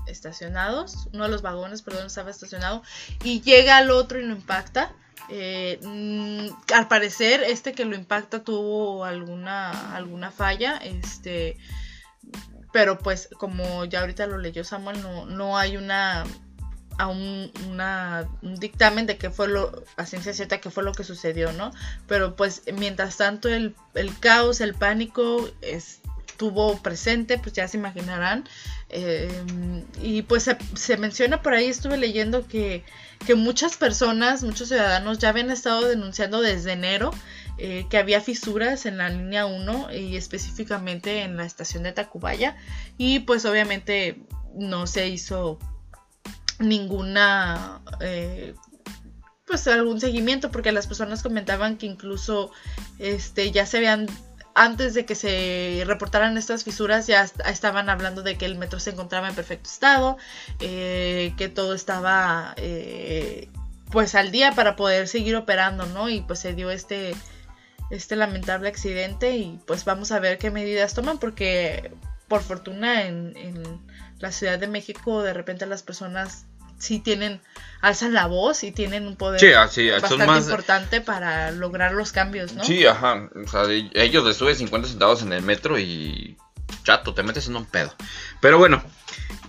estacionados, uno de los vagones, perdón, estaba estacionado y llega al otro y lo impacta. Eh, mm, al parecer, este que lo impacta tuvo alguna, alguna falla, este, pero pues como ya ahorita lo leyó Samuel, no, no hay una aún una, un dictamen de qué fue lo, a ciencia cierta, qué fue lo que sucedió, ¿no? Pero pues mientras tanto el, el caos, el pánico estuvo presente, pues ya se imaginarán. Eh, y pues se, se menciona por ahí, estuve leyendo que, que muchas personas, muchos ciudadanos ya habían estado denunciando desde enero eh, que había fisuras en la línea 1 y específicamente en la estación de Tacubaya. Y pues obviamente no se hizo ninguna eh, pues algún seguimiento porque las personas comentaban que incluso este ya se habían antes de que se reportaran estas fisuras ya est- estaban hablando de que el metro se encontraba en perfecto estado eh, que todo estaba eh, pues al día para poder seguir operando no y pues se dio este este lamentable accidente y pues vamos a ver qué medidas toman porque por fortuna en la Ciudad de México de repente las personas sí tienen, alzan la voz y tienen un poder Sí, bastante más. importante para lograr los cambios, ¿no? Sí, ajá. O sea, ellos les sube 50 centavos en el metro y. Chato, te metes en un pedo. Pero bueno,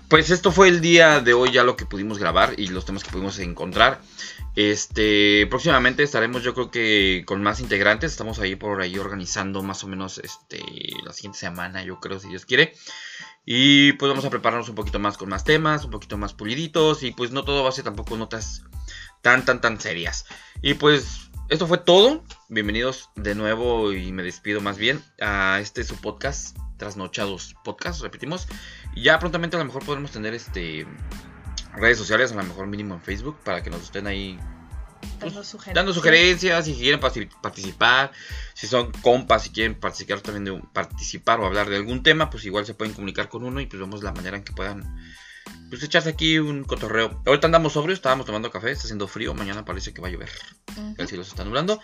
pues esto fue el día de hoy, ya lo que pudimos grabar y los temas que pudimos encontrar. Este, próximamente estaremos, yo creo que con más integrantes. Estamos ahí por ahí organizando más o menos este, la siguiente semana, yo creo, si Dios quiere. Y pues vamos a prepararnos un poquito más con más temas, un poquito más puliditos. Y pues no todo va a ser tampoco notas tan, tan, tan serias. Y pues esto fue todo. Bienvenidos de nuevo y me despido más bien a este su podcast, Trasnochados Podcast, repetimos. Ya prontamente a lo mejor podremos tener este redes sociales, a lo mejor mínimo en Facebook, para que nos estén ahí Dando sugerencias. dando sugerencias, si quieren partic- participar, si son compas, si quieren participar también de un- participar o hablar de algún tema, pues igual se pueden comunicar con uno y pues vemos la manera en que puedan pues echarse aquí un cotorreo. Ahorita andamos sobrios, estábamos tomando café, está haciendo frío, mañana parece que va a llover, el cielo se está nublando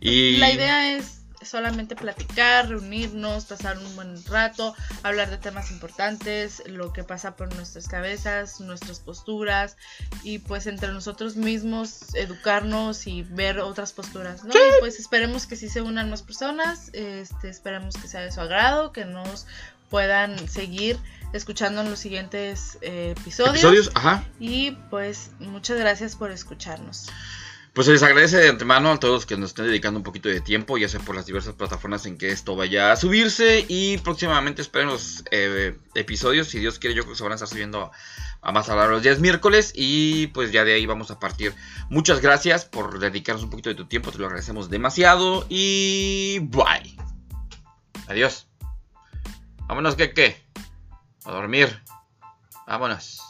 y La idea es solamente platicar, reunirnos, pasar un buen rato, hablar de temas importantes, lo que pasa por nuestras cabezas, nuestras posturas y pues entre nosotros mismos educarnos y ver otras posturas, ¿no? Y pues esperemos que sí se unan más personas, este, esperemos que sea de su agrado, que nos puedan seguir escuchando en los siguientes eh, episodios. episodios, ajá. Y pues muchas gracias por escucharnos. Pues se les agradece de antemano a todos los que nos estén dedicando un poquito de tiempo, ya sea por las diversas plataformas en que esto vaya a subirse. Y próximamente esperen los eh, episodios. Si Dios quiere, yo creo que se van a estar subiendo a más a los días miércoles. Y pues ya de ahí vamos a partir. Muchas gracias por dedicarnos un poquito de tu tiempo. Te lo agradecemos demasiado. Y bye. Adiós. Vámonos, que qué? A dormir. Vámonos.